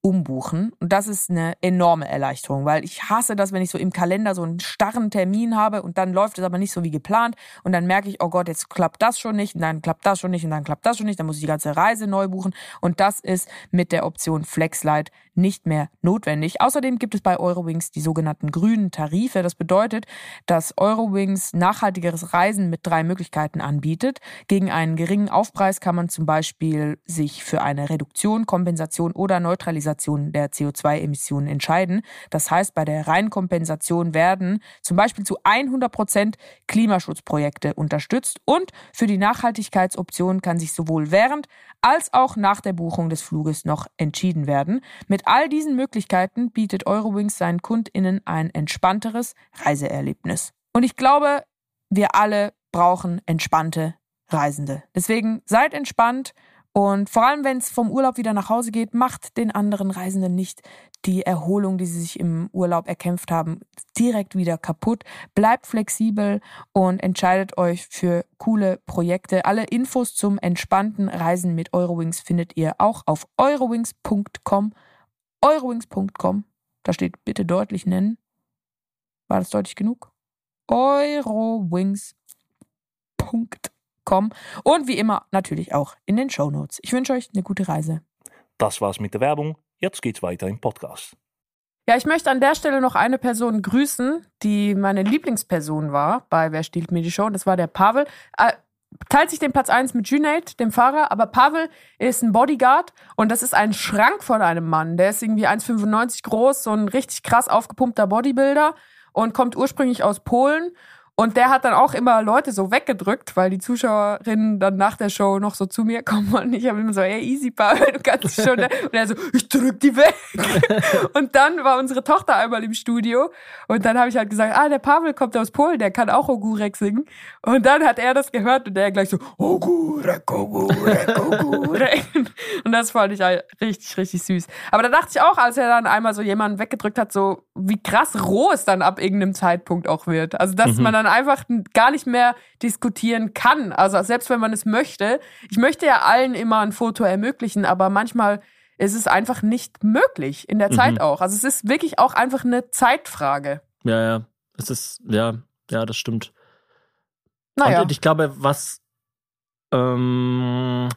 umbuchen. Und das ist eine enorme Erleichterung, weil ich hasse das, wenn ich so im Kalender so einen starren Termin habe und dann läuft es aber nicht so wie geplant. Und dann merke ich, oh Gott, jetzt klappt das schon nicht und dann klappt das schon nicht und dann klappt das schon nicht, dann muss ich die ganze Reise neu buchen. Und das ist mit der Option FlexLight nicht mehr notwendig. Außerdem gibt es bei Eurowings die sogenannten grünen Tarife. Das bedeutet, dass Eurowings nachhaltigeres Reisen mit drei Möglichkeiten anbietet. Gegen einen geringen Aufpreis kann man zum Beispiel sich für eine Reduktion, Kompensation oder Neutralisation der CO2-Emissionen entscheiden. Das heißt, bei der Reinkompensation werden zum Beispiel zu 100 Prozent Klimaschutzprojekte unterstützt und für die Nachhaltigkeitsoption kann sich sowohl während als auch nach der Buchung des Fluges noch entschieden werden. Mit all diesen Möglichkeiten bietet Eurowings seinen KundInnen ein entspannteres Reiseerlebnis. Und ich glaube, wir alle brauchen entspannte Reisende. Deswegen seid entspannt und vor allem, wenn es vom Urlaub wieder nach Hause geht, macht den anderen Reisenden nicht die Erholung, die sie sich im Urlaub erkämpft haben, direkt wieder kaputt. Bleibt flexibel und entscheidet euch für coole Projekte. Alle Infos zum entspannten Reisen mit Eurowings findet ihr auch auf eurowings.com. Eurowings.com. Da steht bitte deutlich nennen. War das deutlich genug? Eurowings.com. Und wie immer natürlich auch in den Shownotes. Ich wünsche euch eine gute Reise. Das war's mit der Werbung. Jetzt geht's weiter im Podcast. Ja, ich möchte an der Stelle noch eine Person grüßen, die meine Lieblingsperson war bei Wer stiehlt mir die Show? Und das war der Pavel. Teilt sich den Platz 1 mit Junaid, dem Fahrer, aber Pavel ist ein Bodyguard und das ist ein Schrank von einem Mann. Der ist irgendwie 1,95 groß, so ein richtig krass aufgepumpter Bodybuilder und kommt ursprünglich aus Polen und der hat dann auch immer Leute so weggedrückt, weil die Zuschauerinnen dann nach der Show noch so zu mir kommen und ich habe immer so, ey, easy, Pavel, du kannst schon. Und er so, ich drück die weg. und dann war unsere Tochter einmal im Studio und dann habe ich halt gesagt, ah, der Pavel kommt aus Polen, der kann auch Ogurek singen. Und dann hat er das gehört und der gleich so, Ogurek, Ogurek, Ogurek. und das fand ich halt richtig, richtig süß. Aber da dachte ich auch, als er dann einmal so jemanden weggedrückt hat, so wie krass roh es dann ab irgendeinem Zeitpunkt auch wird. Also, dass man dann einfach gar nicht mehr diskutieren kann. Also, selbst wenn man es möchte. Ich möchte ja allen immer ein Foto ermöglichen, aber manchmal ist es einfach nicht möglich in der Zeit auch. Also, es ist wirklich auch einfach eine Zeitfrage. Ja, ja. Es ist, ja, ja, das stimmt. Naja. Und ich glaube, was, ähm,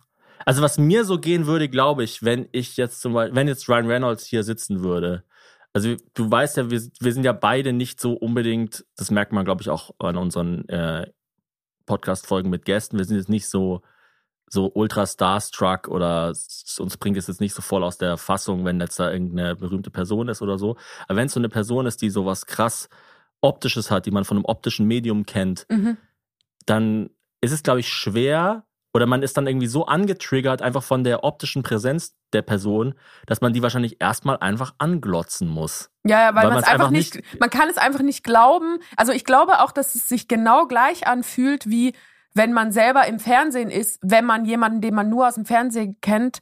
also was mir so gehen würde, glaube ich, wenn ich jetzt zum Beispiel, wenn jetzt Ryan Reynolds hier sitzen würde. Also du weißt ja, wir, wir sind ja beide nicht so unbedingt, das merkt man, glaube ich, auch an unseren äh, Podcast-Folgen mit Gästen, wir sind jetzt nicht so, so ultra starstruck oder uns bringt es jetzt nicht so voll aus der Fassung, wenn jetzt da irgendeine berühmte Person ist oder so. Aber wenn es so eine Person ist, die sowas krass Optisches hat, die man von einem optischen Medium kennt, Mhm. dann ist es, glaube ich, schwer oder man ist dann irgendwie so angetriggert einfach von der optischen Präsenz der Person, dass man die wahrscheinlich erstmal einfach anglotzen muss. Ja, ja, weil, Weil man es einfach nicht, nicht- man kann es einfach nicht glauben. Also ich glaube auch, dass es sich genau gleich anfühlt, wie wenn man selber im Fernsehen ist, wenn man jemanden, den man nur aus dem Fernsehen kennt,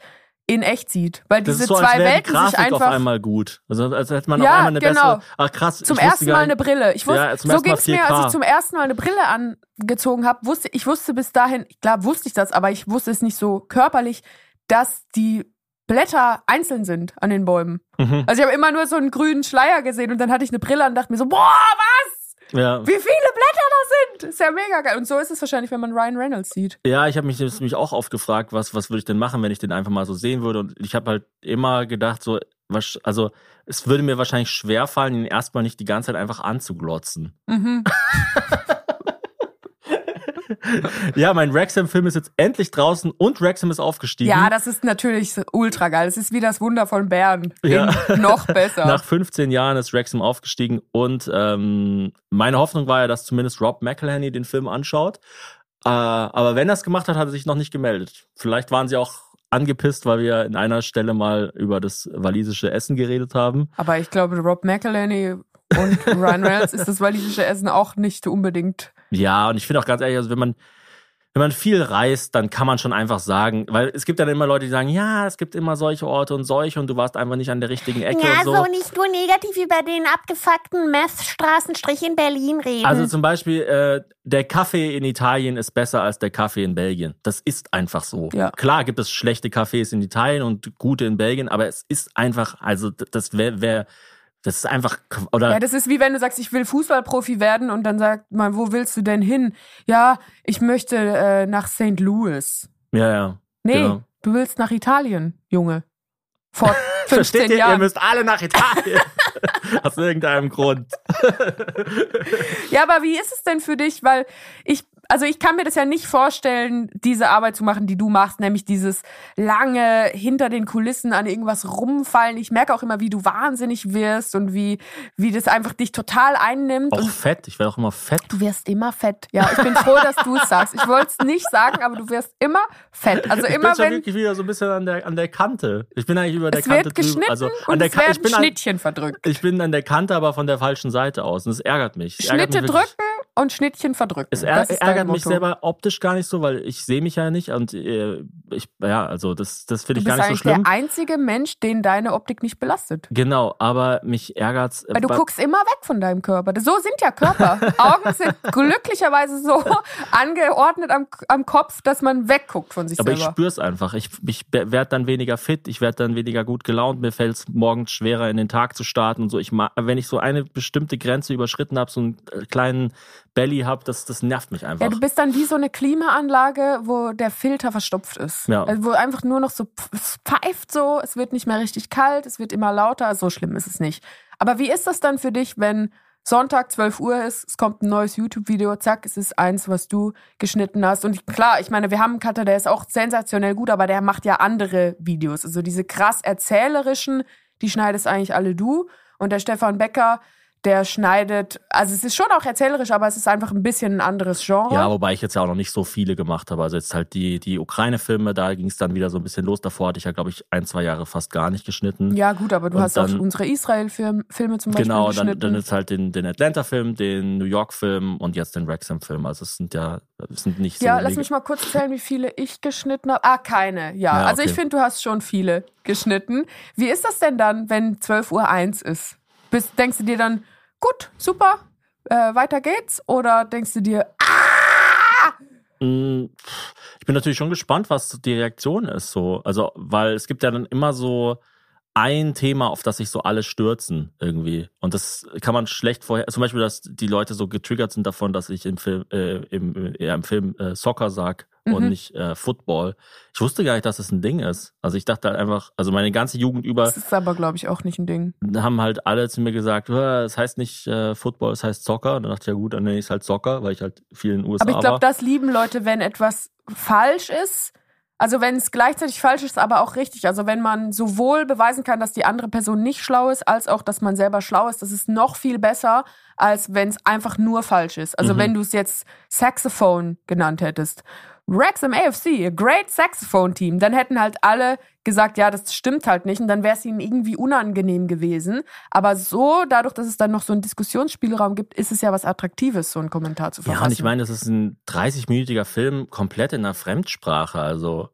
in echt sieht. Weil Das diese so, zwei wäre die Welten sich Grafik auf einfach einmal gut. Also als hätte man Ja, auf einmal eine genau. bessere. Ach krass. zum ersten Mal eine Brille. Ich wusste, Ja, so Mal ging's mir, als 4K. ich zum ersten Mal eine Brille angezogen habe. Wusste, ich wusste bis dahin, klar wusste ich das, aber ich wusste es nicht so körperlich, dass die Blätter einzeln sind an den Bäumen. Mhm. Also ich habe immer nur so einen grünen Schleier gesehen und dann hatte ich eine Brille und dachte mir so, boah, was? Ja, Wie viele Blätter da sind! Ist ja mega geil. Und so ist es wahrscheinlich, wenn man Ryan Reynolds sieht. ja, ich habe mich, mich auch oft gefragt, was, was würde ich denn machen, wenn ich den einfach mal so sehen würde. Und ich habe halt immer gedacht, so, was, also es würde mir wahrscheinlich schwer fallen, ihn erstmal nicht die ganze Zeit einfach anzuglotzen. Mhm. Ja, mein Wrexham-Film ist jetzt endlich draußen und Wrexham ist aufgestiegen. Ja, das ist natürlich ultra geil. Das ist wie das Wunder von Bern. Ja. Noch besser. Nach 15 Jahren ist Wrexham aufgestiegen und ähm, meine Hoffnung war ja, dass zumindest Rob McElhenney den Film anschaut. Äh, aber wenn er es gemacht hat, hat er sich noch nicht gemeldet. Vielleicht waren sie auch angepisst, weil wir in einer Stelle mal über das walisische Essen geredet haben. Aber ich glaube, Rob McElhenney und Ryan Reynolds ist das walisische Essen auch nicht unbedingt. Ja, und ich finde auch ganz ehrlich, also wenn man wenn man viel reist, dann kann man schon einfach sagen, weil es gibt dann immer Leute, die sagen, ja, es gibt immer solche Orte und solche und du warst einfach nicht an der richtigen Ecke Ja, und so. so nicht nur negativ über den abgefuckten Meth-Straßenstrich in Berlin reden. Also zum Beispiel, äh, der Kaffee in Italien ist besser als der Kaffee in Belgien. Das ist einfach so. Ja. Klar gibt es schlechte Cafés in Italien und gute in Belgien, aber es ist einfach, also das wäre, wär, das ist einfach, oder Ja, das ist wie wenn du sagst, ich will Fußballprofi werden und dann sagt man, wo willst du denn hin? Ja, ich möchte äh, nach St. Louis. ja, ja. Nee, Genau. du willst nach Italien, Junge. Vor 15 Versteht ihr? Ihr Jahren. müsst alle nach Italien. Aus irgendeinem Grund. Ja, aber wie ist es denn für dich? Weil ich, also ich kann mir das ja nicht vorstellen, diese Arbeit zu machen, die du machst, nämlich dieses lange hinter den Kulissen an irgendwas rumfallen. Ich merke auch immer, wie du wahnsinnig wirst und wie, wie das einfach dich total einnimmt. Auch fett. Ich werde auch immer fett. du wirst immer fett. Ja, ich bin froh, dass du es sagst. Ich wollte es nicht sagen, aber du wirst immer fett. Also ich immer bin schon wenn wirklich wieder so ein bisschen an der, an der Kante. Ich bin eigentlich über der es Kante wird drüber. geschnitten Also an und der es Ka- ich bin an, Schnittchen verdrückt. ich bin an der Kante, aber von der falschen Seite aus. Und es ärgert mich. Es ärgert Schnitte mich wirklich. drücken und Schnittchen verdrücken. Es ärgert, ärgert mich selber optisch gar nicht so, weil ich sehe mich ja nicht und äh, ich, ja, also das, das finde Du ich bist gar nicht so schlimm. der einzige Mensch, den deine Optik nicht belastet. Genau, aber mich ärgert's. äh, Weil du guckst immer weg von deinem Körper. So sind ja Körper. Augen sind glücklicherweise so angeordnet am, am Kopf, dass man wegguckt von sich aber ich selber. spür's einfach. Ich, ich werde dann weniger fit, ich werde dann weniger gut gelaunt, mir fällt's morgens schwerer in den Tag zu starten und so. Ich wenn ich so eine bestimmte Grenze überschritten habe, so einen äh, kleinen Belly habe, das, das nervt mich einfach. Ja, du bist dann wie so eine Klimaanlage, wo der Filter verstopft ist. Ja. Also wo einfach nur noch so pfeift so, es wird nicht mehr richtig kalt, es wird immer lauter. So schlimm ist es nicht. Aber wie ist das dann für dich, wenn Sonntag 12 Uhr ist, es kommt ein neues YouTube-Video, zack, es ist eins, was du geschnitten hast. Und klar, ich meine, wir haben einen Cutter, der ist auch sensationell gut, aber der macht ja andere Videos. Also diese krass erzählerischen, die schneidest eigentlich alle du. Und der Stefan Becker, der schneidet, also es ist schon auch erzählerisch, aber es ist einfach ein bisschen ein anderes Genre. Ja, wobei ich jetzt ja auch noch nicht so viele gemacht habe. Also jetzt halt die, die Ukraine-Filme, da ging es dann wieder so ein bisschen los. Davor hatte ich ja, glaube ich, ein, zwei Jahre fast gar nicht geschnitten. Ja, gut, aber du Und hast auch dann- unsere Israel-Filme zum Beispiel Genau, dann, geschnitten. dann ist halt den, den Atlanta-Film, den New York-Film und jetzt den Wrexham-Film. Also es sind ja, es sind nicht so. ja, lass mich mal kurz zählen, wie viele ich geschnitten habe. Ah, keine. Ja, Ja, also ich okay. finde, du hast schon viele geschnitten. Wie ist das denn dann, wenn 12 Uhr eins ist? Bist, denkst du dir dann, gut, super, äh, weiter geht's? Oder denkst du dir, Mm, Ich bin natürlich schon gespannt, was die Reaktion ist. So. Also, weil es gibt ja dann immer so ein Thema, auf das sich so alle stürzen irgendwie. Und das kann man schlecht vorher. Zum Beispiel, dass die Leute so getriggert sind davon, dass ich im Film, äh, im, äh, im Film äh, Soccer sag und Mhm. nicht äh, Football. Ich wusste gar nicht, dass das ein Ding ist. Also ich dachte halt einfach, also meine ganze Jugend über das ist aber, glaube ich, auch nicht ein Ding. haben halt alle zu mir gesagt, "Hör, es heißt nicht äh, Football, es heißt Soccer. Und dann dachte ich, ja gut, dann nenne ich es halt Soccer, weil ich halt viel in den USA Aber ich glaube, das lieben Leute, wenn etwas falsch ist. Also wenn es gleichzeitig falsch ist, aber auch richtig. Also wenn man sowohl beweisen kann, dass die andere Person nicht schlau ist, als auch, dass man selber schlau ist, das ist noch viel besser, als wenn es einfach nur falsch ist. Also Mhm. wenn du es jetzt Saxophone genannt hättest. Wrexham AFC, a great Saxophone Team, dann hätten halt alle gesagt, ja, das stimmt halt nicht und dann wäre es ihnen irgendwie unangenehm gewesen. Aber so, dadurch, dass es dann noch so einen Diskussionsspielraum gibt, ist es ja was Attraktives, so einen Kommentar zu verfassen. Ja, und ich meine, das ist ein 30-minütiger Film komplett in einer Fremdsprache. Also,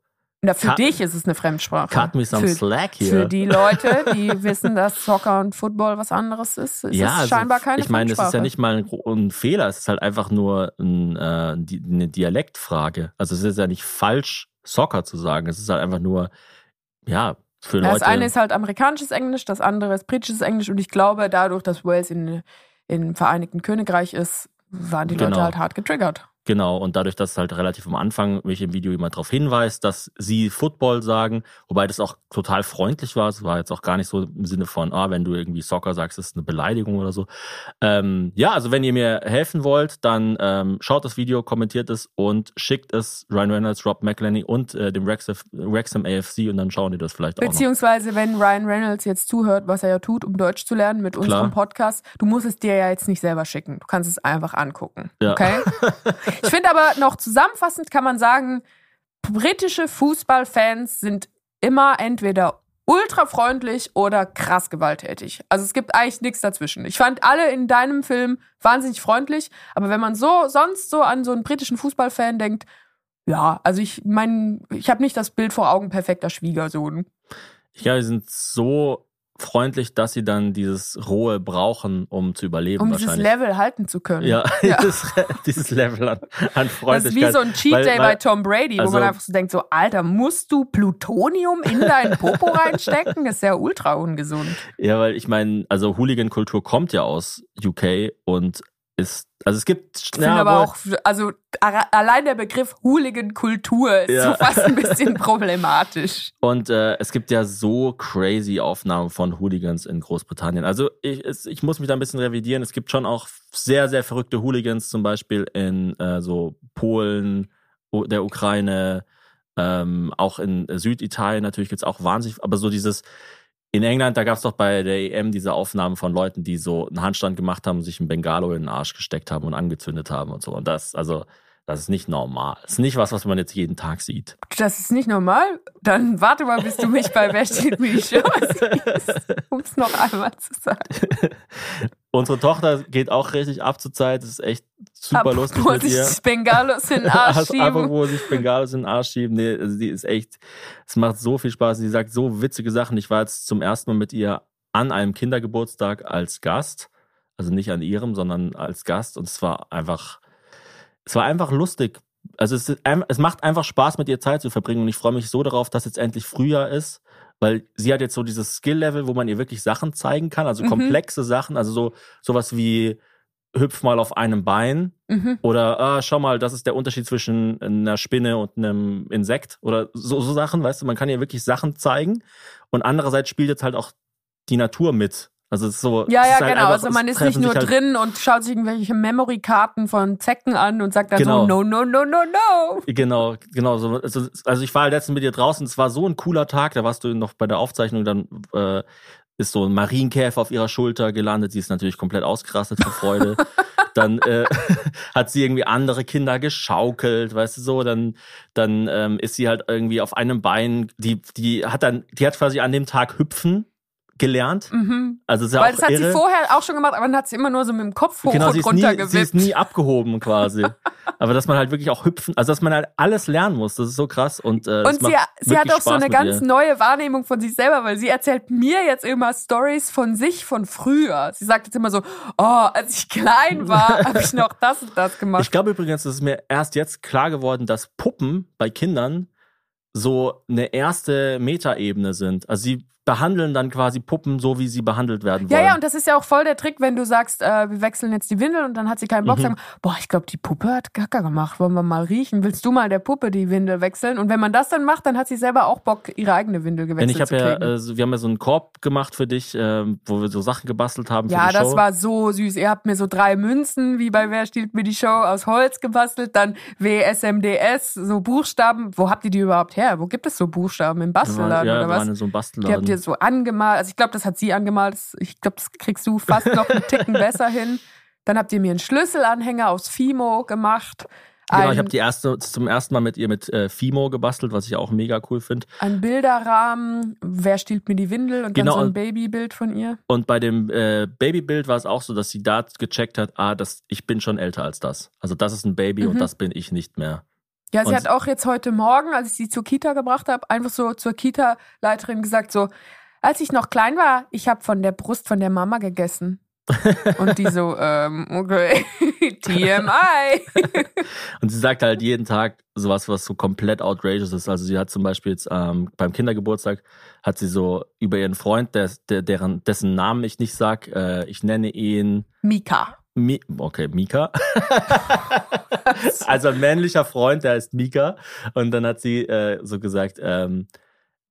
Na, für Cut- dich ist es eine Fremdsprache. cut me some für, slack hier. für die Leute, die wissen, dass Soccer und Football was anderes ist, ist ja, es also, scheinbar keine Ich meine, es Fremdsprache. ist ja nicht mal ein, ein Fehler, es ist halt einfach nur ein, äh, die, eine Dialektfrage. Also, es ist ja nicht falsch, Soccer zu sagen. Es ist halt einfach nur, ja, für Leute. das eine ist halt amerikanisches Englisch, das andere ist britisches Englisch und ich glaube, dadurch, dass Wales in, im Vereinigten Königreich ist, waren die Leute Genau. halt hart getriggert. Genau, und dadurch, dass halt relativ am Anfang mich im Video jemand darauf hinweist, dass sie Football sagen, wobei das auch total freundlich war. Es war jetzt auch gar nicht so im Sinne von, ah, wenn du irgendwie Soccer sagst, ist eine Beleidigung oder so. Ähm, ja, also wenn ihr mir helfen wollt, dann ähm, schaut das Video, kommentiert es und schickt es Ryan Reynolds, Rob McElhenney und äh, dem Wrexham, AFC und dann schauen die das vielleicht auch noch. Beziehungsweise, wenn Ryan Reynolds jetzt zuhört, was er ja tut, um Deutsch zu lernen mit unserem Podcast, du musst es dir ja jetzt nicht selber schicken. Du kannst es einfach angucken. Ja. Okay? ich finde aber noch zusammenfassend kann man sagen, britische Fußballfans sind immer entweder ultra freundlich oder krass gewalttätig. Also es gibt eigentlich nichts dazwischen. Ich fand alle in deinem Film wahnsinnig freundlich, aber wenn man so sonst so an so einen britischen Fußballfan denkt, ja, also ich meine, ich habe nicht das Bild vor Augen perfekter Schwiegersohn. Ja, die sind so freundlich, dass sie dann dieses Rohe brauchen, um zu überleben Um dieses. Level halten zu können. ja, Ja. Dieses, dieses Level an, an Das Freundlichkeit. ist wie so ein Cheat Weil- Day weil- bei Tom Brady, wo also- man einfach so denkt, so, Alter, musst du Plutonium in deinen Popo reinstecken? Das ist ja ultra ungesund. Ja, weil ich meine, also Hooligan-Kultur kommt ja aus UK und ist, also es gibt, Ich finde aber auch, also allein der Begriff Hooligan-Kultur ist Ja. so fast ein bisschen problematisch. und äh, es gibt ja so crazy Aufnahmen von Hooligans in Großbritannien. Also ich, es, ich muss mich da ein bisschen revidieren. Es gibt schon auch sehr, sehr verrückte Hooligans, zum Beispiel in äh, so Polen, der Ukraine, ähm, auch in Süditalien natürlich gibt's auch wahnsinnig, aber so dieses in England, da gab's doch bei der EM diese Aufnahmen von Leuten, die so einen Handstand gemacht haben, sich ein Bengalo in den Arsch gesteckt haben und angezündet haben und so. Und das, also, das ist nicht normal. Das ist nicht was, was man jetzt jeden Tag sieht. Das ist nicht normal. Dann warte mal, bis du mich bei Wer steht die Show siehst, um es noch einmal zu sagen. Unsere Tochter geht auch richtig ab zur Zeit. Das ist echt super Ab, lustig wo mit sich ihr. Bengalos in den Arsch schieben. wo sich Bengalos in den Arsch schieben. Nee, also die ist echt, es macht so viel Spaß. Sie sagt so witzige Sachen. Ich war jetzt zum ersten Mal mit ihr an einem Kindergeburtstag als Gast. Also nicht an ihrem, sondern als Gast. Und es war einfach, es war einfach lustig. Also es, es macht einfach Spaß, mit ihr Zeit zu verbringen. Und ich freue mich so darauf, dass jetzt endlich Frühjahr ist. Weil sie hat jetzt so dieses Skill-Level, wo man ihr wirklich Sachen zeigen kann. Also Mhm. komplexe Sachen. Also so, sowas wie hüpf mal auf einem Bein. Mhm. Oder ah, schau mal, das ist der Unterschied zwischen einer Spinne und einem Insekt oder so, so Sachen, weißt du, man kann ja wirklich Sachen zeigen und andererseits spielt jetzt halt auch die Natur mit. Also es ist so. Ja, ja, halt genau. einfach- also man ist nicht nur halt, drin und schaut sich irgendwelche Memory-Karten von Zecken an und sagt dann Genau. so, no, no, no, no, no. Genau, genau. So, also, also ich war halt letztens mit dir draußen, es war so ein cooler Tag, da warst du noch bei der Aufzeichnung, dann äh, ist so ein Marienkäfer auf ihrer Schulter gelandet, sie ist natürlich komplett ausgerastet vor Freude. dann äh, hat sie irgendwie andere Kinder geschaukelt, weißt du so, dann dann ähm, ist sie halt irgendwie auf einem Bein, die die hat dann die hat quasi an dem Tag hüpfen gelernt. Mhm. Also ja Weil das hat irre. sie vorher auch schon gemacht, aber dann hat sie immer nur so mit dem Kopf hoch Genau, und sie ist, runter nie, gewippt. sie ist nie abgehoben quasi. Aber dass man halt wirklich auch hüpfen, also dass man halt alles lernen muss, das ist so krass. Und, äh, Und sie, sie hat auch so Spaß eine mit ganz ihr. neue Wahrnehmung von sich selber, weil sie erzählt mir jetzt immer Stories von sich von früher. Sie sagt jetzt immer so, oh, als ich klein war, habe ich noch das und das gemacht. Ich glaube übrigens, es ist mir erst jetzt klar geworden, dass Puppen bei Kindern so eine erste Metaebene sind. Also sie behandeln dann quasi Puppen so, wie sie behandelt werden ja, wollen. ja, und das ist ja auch voll der Trick, wenn du sagst, äh, wir wechseln jetzt die Windel und dann hat sie keinen Mhm. Bock, sagen, boah, ich glaube, die Puppe hat Gacker gemacht, wollen wir mal riechen? Willst du mal der Puppe die Windel wechseln? Und wenn man das dann macht, dann hat sie selber auch Bock, ihre eigene Windel Denn gewechselt ich habe ja, äh, wir haben ja so einen Korb gemacht für dich, ähm, wo wir so Sachen gebastelt haben Ja, das Show. war so süß. Ihr habt mir so drei Münzen, wie bei Wer stiehlt mir die Show, aus Holz gebastelt. Dann WSMDS, so Buchstaben. Wo habt ihr die überhaupt her? Wo gibt es so Buchstaben? Im Bastelladen ja, oder was? in so Die Bastelladen. Ihr so angemalt. Also ich glaube, das hat sie angemalt. Ich glaube, das kriegst du fast noch einen Ticken besser hin. Dann habt ihr mir einen Schlüsselanhänger aus Fimo gemacht. Genau, ich habe die erste zum ersten Mal mit ihr mit äh, Fimo gebastelt, was ich auch mega cool finde. ein Bilderrahmen. Wer stiehlt mir die Windel? Und Genau, dann so ein Babybild von ihr. Und bei dem äh, Babybild war es auch so, dass sie da gecheckt hat, ah, das, ich bin schon älter als das. Also das ist ein Baby Mhm. und das bin ich nicht mehr. Ja, sie Und- hat auch jetzt heute Morgen, als ich sie zur Kita gebracht habe, einfach so zur Kita-Leiterin gesagt, so, als ich noch klein war, ich habe von der Brust von der Mama gegessen. Und die so, ähm, okay, TMI. Und sie sagt halt jeden Tag sowas, was so komplett outrageous ist. Also sie hat zum Beispiel jetzt ähm, beim Kindergeburtstag hat sie so über ihren Freund, der, der, deren, dessen Namen ich nicht sag, äh, ich nenne ihn Mika. Mi okay, Mika. also ein männlicher Freund, der heißt Mika. Und dann hat sie äh, so gesagt, ähm,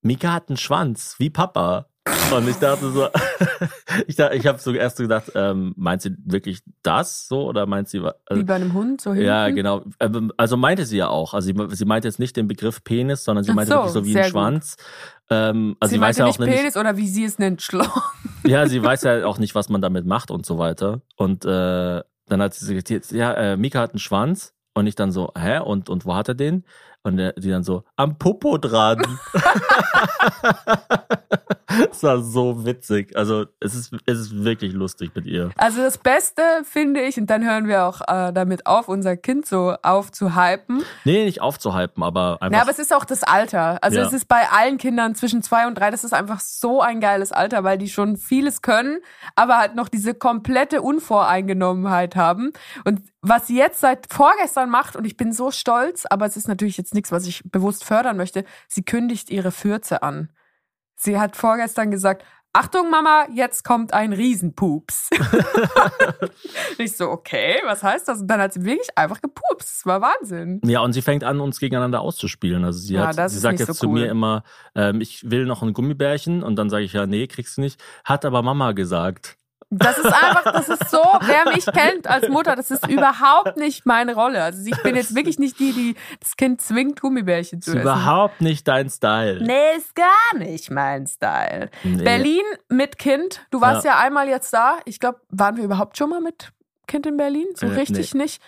Mika hat einen Schwanz, wie Papa. Und ich dachte so, ich, dachte, ich habe so erst so gedacht, ähm, meint sie wirklich das so oder meint sie also, Wie bei einem Hund, so hinten. ja, genau. Ähm, Also meinte sie ja auch. Also sie, sie meinte jetzt nicht den Begriff Penis, sondern sie meinte so, wirklich so wie ein gut. Schwanz. Ähm, also sie sie, weiß ja auch nicht Penis oder wie sie es nennt, Schloch. ja, sie weiß ja auch nicht, was man damit macht und so weiter. Und äh, dann hat sie gesagt, ja, äh, Mika hat einen Schwanz. Und ich dann so, hä? Und, und wo hat er den? Und der, die dann so, am Popo dran. Es war so witzig. Also es ist, es ist wirklich lustig mit ihr. Also das Beste finde ich, und dann hören wir auch äh, damit auf, unser Kind so aufzuhypen. Nee, nicht aufzuhypen, aber einfach. Ja, aber es ist auch das Alter. Also Ja. es ist bei allen Kindern zwischen zwei und drei, das ist einfach so ein geiles Alter, weil die schon vieles können, aber halt noch diese komplette Unvoreingenommenheit haben. Und was sie jetzt seit vorgestern macht, und ich bin so stolz, aber es ist natürlich jetzt nichts, was ich bewusst fördern möchte, sie kündigt ihre Fürze an. Sie hat vorgestern gesagt, Achtung, Mama, jetzt kommt ein Riesenpups. Ich so, okay, was heißt das? Und dann hat sie wirklich einfach gepupst. Das war Wahnsinn. Ja, und sie fängt an, uns gegeneinander auszuspielen. Also sie, Ja, hat, das sie sagt jetzt so zu cool. mir immer, ähm, ich will noch ein Gummibärchen und dann sage ich ja, nee, kriegst du nicht. Hat aber Mama gesagt. Das ist einfach, das ist so, wer mich kennt als Mutter, das ist überhaupt nicht meine Rolle. Also ich bin jetzt wirklich nicht die, die das Kind zwingt, Gummibärchen zu essen. überhaupt nicht dein Style. Nee, ist gar nicht mein Style. Nee. Berlin mit Kind. Du warst ja, einmal jetzt da. Ich glaube, waren wir überhaupt schon mal mit Kind in Berlin? So Äh, richtig nicht.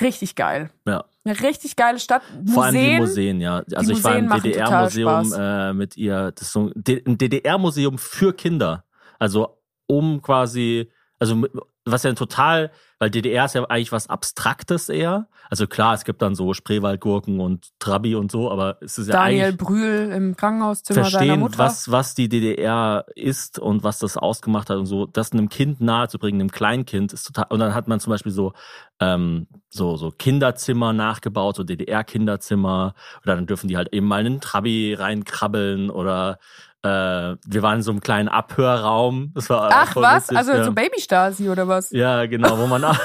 Richtig geil. Ja. Eine richtig geile Stadt. Vor allem die Museen. Museen, ja. Also ich war Museen im machen total DDR-Museum äh, mit ihr. Das ist so ein DDR-Museum für Kinder. Also um quasi, also was ja total, weil DDR ist ja eigentlich was Abstraktes eher. Also klar, es gibt dann so Spreewaldgurken und Trabi und so, aber es ist ja Daniel eigentlich Brühl im Krankenhauszimmer seiner verstehen, Mutter. was, was die DDR ist und was das ausgemacht hat und so, das einem Kind nahezubringen, einem Kleinkind, ist total. Und dann hat man zum Beispiel so, ähm, so, so Kinderzimmer nachgebaut, so DDR-Kinderzimmer. Oder dann dürfen die halt eben mal in einen Trabi reinkrabbeln oder wir waren in so einem kleinen Abhörraum. Das war Ach was? witzig, also ja. so Baby-Stasi oder was? Ja, genau, wo man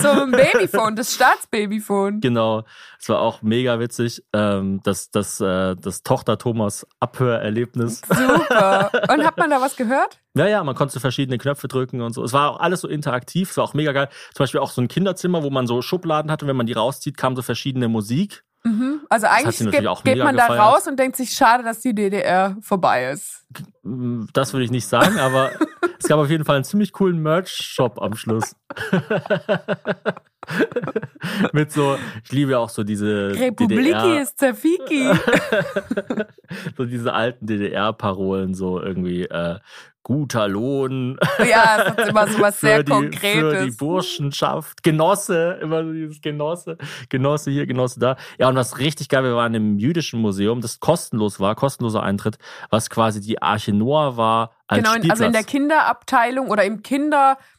So ein Babyphone, das Staatsbabyphone. Genau, es war auch mega witzig, ähm, das, das, äh, das Tochter Thomas Abhörerlebnis. Super. Und hat man da was gehört? Ja, ja, man konnte verschiedene Knöpfe drücken und so. Es war auch alles so interaktiv, es war auch mega geil. Zum Beispiel auch so ein Kinderzimmer, wo man so Schubladen hatte, wenn man die rauszieht, kam so verschiedene Musik. Mhm. Also eigentlich geht, geht man da gefeiert. raus und denkt sich, schade, dass die DDR vorbei ist. Das würde ich nicht sagen, aber es gab auf jeden Fall einen ziemlich coolen Merch-Shop am Schluss. Mit so, ich liebe ja auch so diese Republiki ist Zafiki. so diese alten DDR-Parolen, so irgendwie äh, guter Lohn ja, es ist immer so was sehr die, für die Konkretes. Burschenschaft, Genosse, immer so dieses Genosse, Genosse hier, Genosse da. Ja, und was richtig geil, wir waren im jüdischen Museum, das kostenlos war, kostenloser Eintritt, was quasi die Arche Noah war als Genau, Spielplatz. also in der Kinderabteilung oder im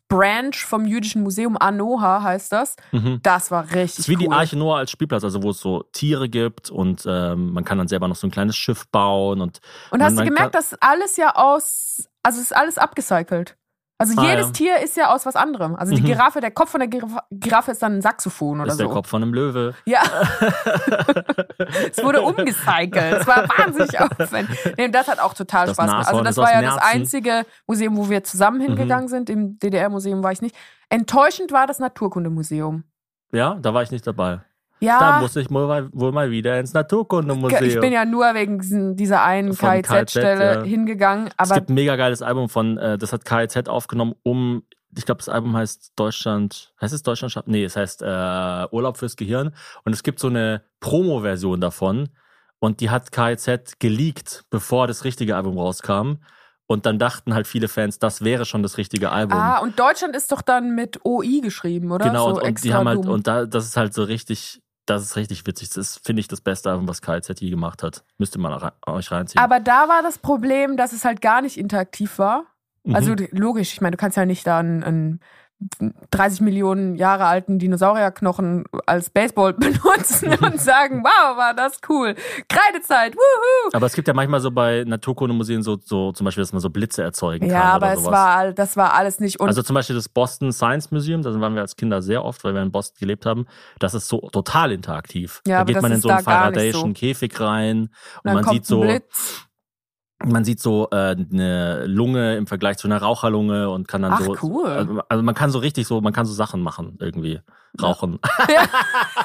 Kinderbranch vom Jüdischen Museum Anoha heißt das. Mhm. Das war Es richtig ist wie die cool. Arche Noah als Spielplatz, also wo es so Tiere gibt und ähm, man kann dann selber noch so ein kleines Schiff bauen und Und hast du gemerkt, dass alles ja aus, also es ist alles abgecycelt. Also Ah, jedes ja. Tier ist ja aus was anderem. Also die Mhm. Giraffe, der Kopf von der Giraffe, Giraffe ist dann ein Saxophon oder ist so. der Kopf von einem Löwe. Ja. es wurde umgecycelt. Es war wahnsinnig aufwendig. Nee, das hat auch total Das Spaß gemacht. Also das ist war ja das Nerzen. einzige Museum, wo wir zusammen hingegangen sind. Im DDR-Museum war ich nicht. Enttäuschend war das Naturkundemuseum. Ja, da war ich nicht dabei. Da Ja, muss ich wohl mal, wohl mal wieder ins Naturkundemuseum. ich bin ja nur wegen dieser einen KIZ-Stelle KIZ, ja. hingegangen. es gibt ein mega geiles Album von, äh, das hat KIZ aufgenommen, um, ich glaube, das Album heißt Deutschland, heißt es Deutschland? Nee, es heißt äh, Urlaub fürs Gehirn. Und es gibt so eine Promo-Version davon. Und die hat KIZ geleakt, bevor das richtige Album rauskam. Und dann dachten halt viele Fans, das wäre schon das richtige Album. Ah, und Deutschland ist doch dann mit OI geschrieben, oder? genau, so und, und die haben halt, und da, das ist halt so richtig, das ist richtig witzig. Das ist, finde ich, das beste was KIZ je gemacht hat. Müsst ihr mal rein, euch reinziehen. Aber da war das Problem, dass es halt gar nicht interaktiv war. Mhm. Also logisch, ich meine, du kannst ja nicht da einen, einen 30 Millionen Jahre alten Dinosaurierknochen als Baseball benutzen und sagen, wow, war das cool. Kreidezeit, wuhu. Aber es gibt ja manchmal so bei Naturkundemuseen so, so zum Beispiel, dass man so Blitze erzeugen kann. Ja, aber oder es sowas. war, das war alles nicht. Und also zum Beispiel das Boston Science Museum, da waren wir als Kinder sehr oft, weil wir in Boston gelebt haben. Das ist so total interaktiv. Ja, da geht man in so einen Faradayschen so. Käfig rein und, dann man sieht so, Blitz. Man sieht so äh, eine Lunge im Vergleich zu einer Raucherlunge und kann dann Ach, so. cool. Also, also man kann so richtig so, man kann so Sachen machen irgendwie. Rauchen. Ja,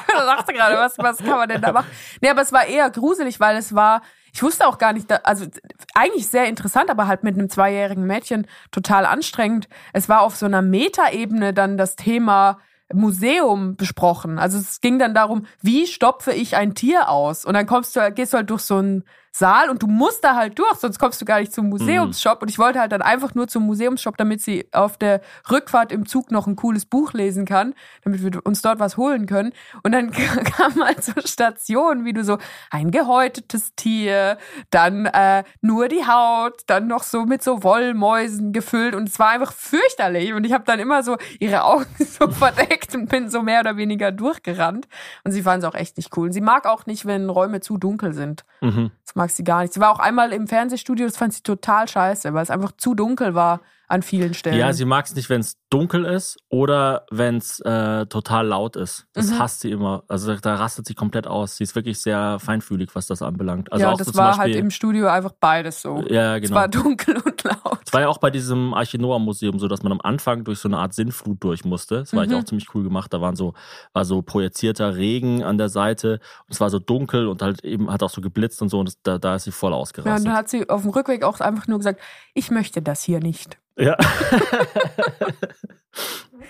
da dachte gerade, was, was kann man denn da machen? Nee, aber es war eher gruselig, weil es war, ich wusste auch gar nicht, also eigentlich sehr interessant, aber halt mit einem zweijährigen Mädchen total anstrengend. Es war auf so einer Metaebene dann das Thema Museum besprochen. Also es ging dann darum, wie stopfe ich ein Tier aus? Und dann kommst du, gehst du halt durch so einen Saal und du musst da halt durch, sonst kommst du gar nicht zum Museumsshop. Und ich wollte halt dann einfach nur zum Museumsshop, damit sie auf der Rückfahrt im Zug noch ein cooles Buch lesen kann, damit wir uns dort was holen können. Und dann kam halt so Stationen, wie du so ein gehäutetes Tier, dann äh, nur die Haut, dann noch so mit so Wollmäusen gefüllt und es war einfach fürchterlich. Und ich habe dann immer so ihre Augen so verdeckt und bin so mehr oder weniger durchgerannt. Und sie fand es auch echt nicht cool. Und sie mag auch nicht, wenn Räume zu dunkel sind. Mhm. Das mag sie gar nicht. Sie war auch einmal im Fernsehstudio, das fand sie total scheiße, weil es einfach zu dunkel war an vielen Stellen. Ja, sie mag es nicht, wenn es dunkel ist oder wenn es äh, total laut ist. Das Mhm. hasst sie immer. Also da rastet sie komplett aus. Sie ist wirklich sehr feinfühlig, was das anbelangt. Also ja, auch das so war Beispiel, halt im Studio einfach beides so. Ja, Es genau. war dunkel und laut. Es war ja auch bei diesem Archinoa-Museum so, dass man am Anfang durch so eine Art Sinnflut durch musste. Das war Mhm. eigentlich auch ziemlich cool gemacht. Da waren so, war so projizierter Regen an der Seite. Und es war so dunkel und halt eben hat auch so geblitzt und so. Und das, da, da ist sie voll Ja, und ausgerastet. dann hat sie auf dem Rückweg auch einfach nur gesagt, ich möchte das hier nicht. Ja.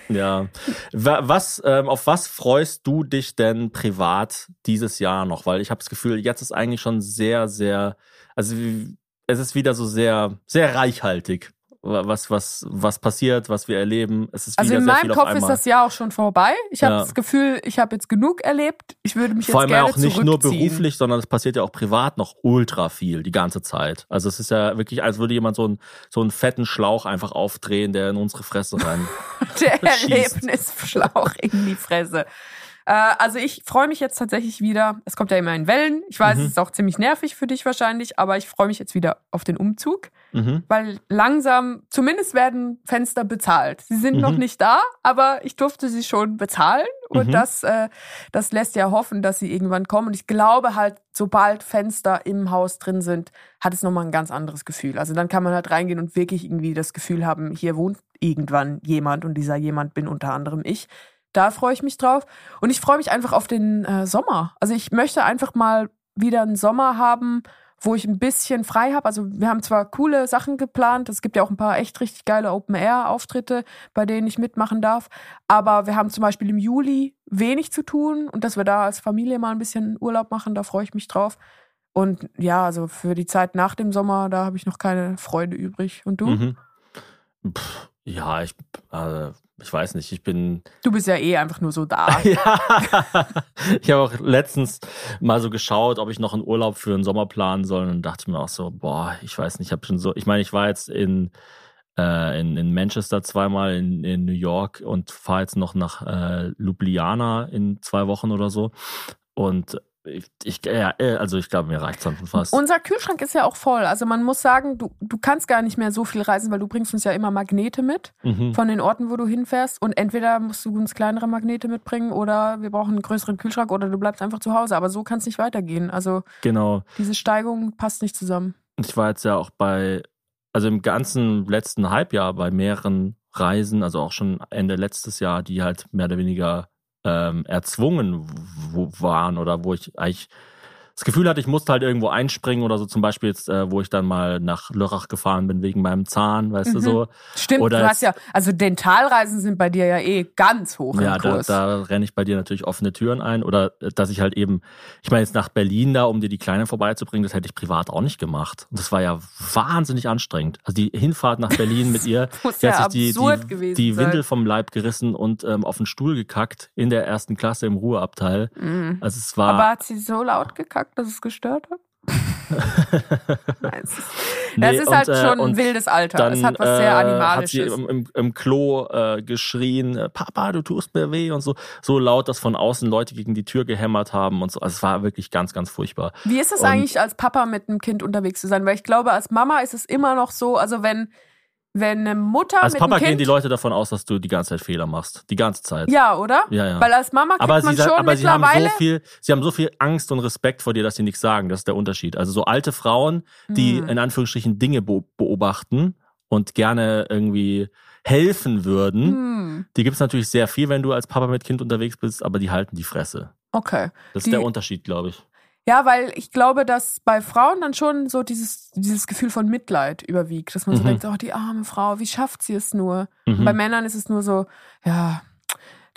ja. Wa- Was, ähm, auf was freust du dich denn privat dieses Jahr noch? Weil ich habe das Gefühl, jetzt ist eigentlich schon sehr, sehr, also es ist wieder so sehr, sehr reichhaltig. Wa- Was, was, was passiert, was wir erleben. Es ist Also in meinem Kopf ist das Jahr auch schon vorbei. Ich habe Ja. das Gefühl, ich habe jetzt genug erlebt. Ich würde mich Vor jetzt allem ja gerne auch nicht nur beruflich, sondern es passiert ja auch privat noch ultra viel die ganze Zeit. Also es ist ja wirklich, als würde jemand so einen, so einen fetten Schlauch einfach aufdrehen, der in unsere Fresse rein. Der. Erlebnisschlauch in die Fresse. Äh, also ich freue mich jetzt tatsächlich wieder. Es kommt ja immer in Wellen. Ich weiß, Mhm. es ist auch ziemlich nervig für dich wahrscheinlich, aber ich freue mich jetzt wieder auf den Umzug. Mhm. weil langsam, zumindest werden Fenster bezahlt. Sie sind Mhm. noch nicht da, aber ich durfte sie schon bezahlen und Mhm. das, äh, das lässt ja hoffen, dass sie irgendwann kommen. Und ich glaube halt, sobald Fenster im Haus drin sind, hat es nochmal ein ganz anderes Gefühl. Also dann kann man halt reingehen und wirklich irgendwie das Gefühl haben, hier wohnt irgendwann jemand und dieser jemand bin unter anderem ich. Da freue ich mich drauf. Und ich freue mich einfach auf den äh, Sommer. Also ich möchte einfach mal wieder einen Sommer haben, wo ich ein bisschen frei habe. Also wir haben zwar coole Sachen geplant, es gibt ja auch ein paar echt richtig geile Open-Air-Auftritte, bei denen ich mitmachen darf, aber wir haben zum Beispiel im Juli wenig zu tun und dass wir da als Familie mal ein bisschen Urlaub machen, da freue ich mich drauf. Und ja, also für die Zeit nach dem Sommer, da habe ich noch keine Freude übrig. Und du? Mhm. Pff, ja, ich, äh, ich weiß nicht, ich bin Du bist ja eh einfach nur so da. Ja, ich habe auch letztens mal so geschaut, ob ich noch einen Urlaub für den Sommer planen soll und dachte mir auch so, boah, ich weiß nicht, ich habe schon so, ich meine, ich war jetzt in, äh, in, in Manchester zweimal, in, in New York und fahre jetzt noch nach äh, Ljubljana in zwei Wochen oder so und ich, ich ja, äh, also ich glaube, mir reicht's dann schon fast. Unser Kühlschrank ist ja auch voll. Also man muss sagen, du, du kannst gar nicht mehr so viel reisen, weil du bringst uns ja immer Magnete mit mhm. von den Orten, wo du hinfährst. Und entweder musst du uns kleinere Magnete mitbringen oder wir brauchen einen größeren Kühlschrank oder du bleibst einfach zu Hause. Aber so kann es nicht weitergehen. Also Genau. diese Steigung passt nicht zusammen. Ich war jetzt ja auch bei, also im ganzen letzten Halbjahr bei mehreren Reisen, also auch schon Ende letztes Jahr, die halt mehr oder weniger ähm, erzwungen waren oder wo ich eigentlich das Gefühl hatte, ich musste halt irgendwo einspringen oder so. Zum Beispiel jetzt, äh, wo ich dann mal nach Lörrach gefahren bin wegen meinem Zahn, weißt du Mhm. so. Stimmt, Oder du hast ja, also Dentalreisen sind bei dir ja eh ganz hoch Ja, im da, Kurs. da renne ich bei dir natürlich offene Türen ein. Oder äh, dass ich halt eben, ich meine, jetzt nach Berlin da, um dir die Kleine vorbeizubringen, das hätte ich privat auch nicht gemacht. Und das war ja wahnsinnig anstrengend. Also die Hinfahrt nach Berlin mit ihr, muss die ja hat sich die, die, die. Windel vom Leib gerissen und ähm, auf den Stuhl gekackt in der ersten Klasse im Ruheabteil. Mhm. Also es war. Aber hat sie so laut gekackt, dass es gestört hat? Nein, es ist, Nee, das ist und, halt äh, schon ein wildes Alter. dann es hat was sehr äh, hat Animalisches. sie im, im, im Klo äh, geschrien, äh, Papa, du tust mir weh und so. So laut, dass von außen Leute gegen die Tür gehämmert haben und so. Also es war wirklich ganz, ganz furchtbar. Wie ist es Und- eigentlich als Papa mit einem Kind unterwegs zu sein? Weil ich glaube, als Mama ist es immer noch so, also wenn, wenn eine Mutter Als mit Papa Kind... gehen die Leute davon aus, dass du die ganze Zeit Fehler machst. Die ganze Zeit. ja, oder? Ja, ja. Weil als Mama kriegt aber sie, man sa- schon aber sie haben so viel, sie haben so viel Angst und Respekt vor dir, dass sie nichts sagen. Das ist der Unterschied. Also so alte Frauen, die Hm. in Anführungsstrichen Dinge be beobachten und gerne irgendwie helfen würden, Hm, die gibt es natürlich sehr viel, wenn du als Papa mit Kind unterwegs bist, aber die halten die Fresse. okay. Das ist Die- der Unterschied, glaube ich. Ja, weil ich glaube, dass bei Frauen dann schon so dieses, dieses Gefühl von Mitleid überwiegt. Dass man so Mhm. denkt, oh, die arme Frau, wie schafft sie es nur? Mhm. Bei Männern ist es nur so, ja,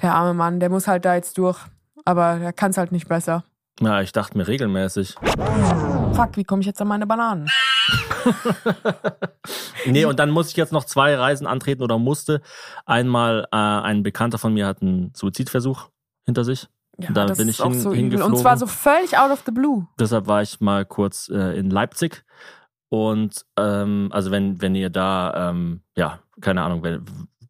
der arme Mann, der muss halt da jetzt durch. Aber der kann es halt nicht besser. Ja, ich dachte mir regelmäßig. Fuck, wie komme ich jetzt an meine Bananen? Nee, und dann muss ich jetzt noch zwei Reisen antreten oder musste. Einmal äh, ein Bekannter von mir hat einen Suizidversuch hinter sich. Ja, Da bin ich hin- so übel. Und hingeflogen. zwar so völlig out of the blue. Deshalb war ich mal kurz äh, in Leipzig. Und ähm, also wenn, wenn ihr da, ähm, ja, keine Ahnung, wenn,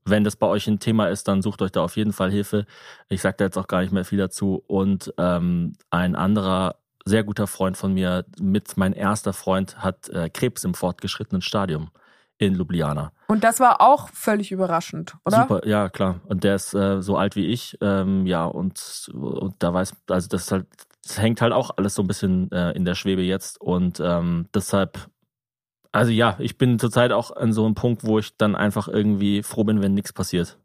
wenn das bei euch ein Thema ist, dann sucht euch da auf jeden Fall Hilfe. Ich sage da jetzt auch gar nicht mehr viel dazu. Und ähm, ein anderer sehr guter Freund von mir, mit mein erster Freund, hat äh, Krebs im fortgeschrittenen Stadium in Ljubljana. Und das war auch völlig überraschend, oder? Super, ja klar. Und der ist äh, so alt wie ich, ähm, ja, und, und da weiß, also das halt, das hängt halt auch alles so ein bisschen äh, in der Schwebe jetzt. Und ähm, deshalb, also ja, ich bin zurzeit auch an so einem Punkt, wo ich dann einfach irgendwie froh bin, wenn nichts passiert.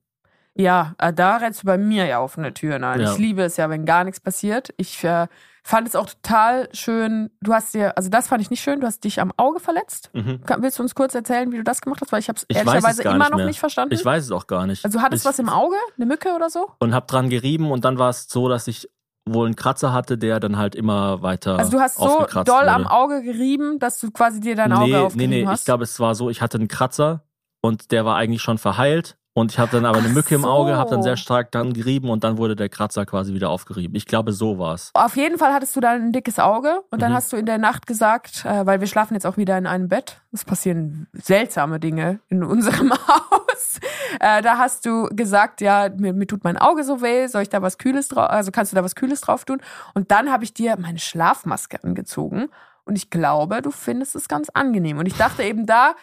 Ja, äh, da rennst du bei mir ja offene Türen ein. Ja. Ich liebe es ja, wenn gar nichts passiert. Ich äh, fand es auch total schön. Du hast dir, also das fand ich nicht schön, du hast dich am Auge verletzt. Mhm. Willst du uns kurz erzählen, wie du das gemacht hast? Weil ich habe es ehrlicherweise immer nicht noch mehr. nicht verstanden. Ich weiß es auch gar nicht. also du hattest ich, was im Auge? Eine Mücke oder so? Und hab dran gerieben und dann war es so, dass ich wohl einen Kratzer hatte, der dann halt immer weiter Also du hast so doll wurde. am Auge gerieben, dass du quasi dir dein Auge nee, aufgerieben nee, nee, hast. ich glaube, es war so, ich hatte einen Kratzer und der war eigentlich schon verheilt und ich hatte dann aber eine Ach Mücke im Auge, so. habe dann sehr stark dran gerieben und dann wurde der Kratzer quasi wieder aufgerieben. Ich glaube, so war's. Auf jeden Fall hattest du dann ein dickes Auge und dann Mhm. hast du in der Nacht gesagt, äh, weil wir schlafen jetzt auch wieder in einem Bett. Es passieren seltsame Dinge in unserem Haus. Äh, da hast du gesagt, ja, mir, mir tut mein Auge so weh, soll ich da was Kühles drauf, also kannst du da was Kühles drauf tun? Und dann habe ich dir meine Schlafmaske angezogen Und ich glaube, du findest es ganz angenehm. Und ich dachte eben da,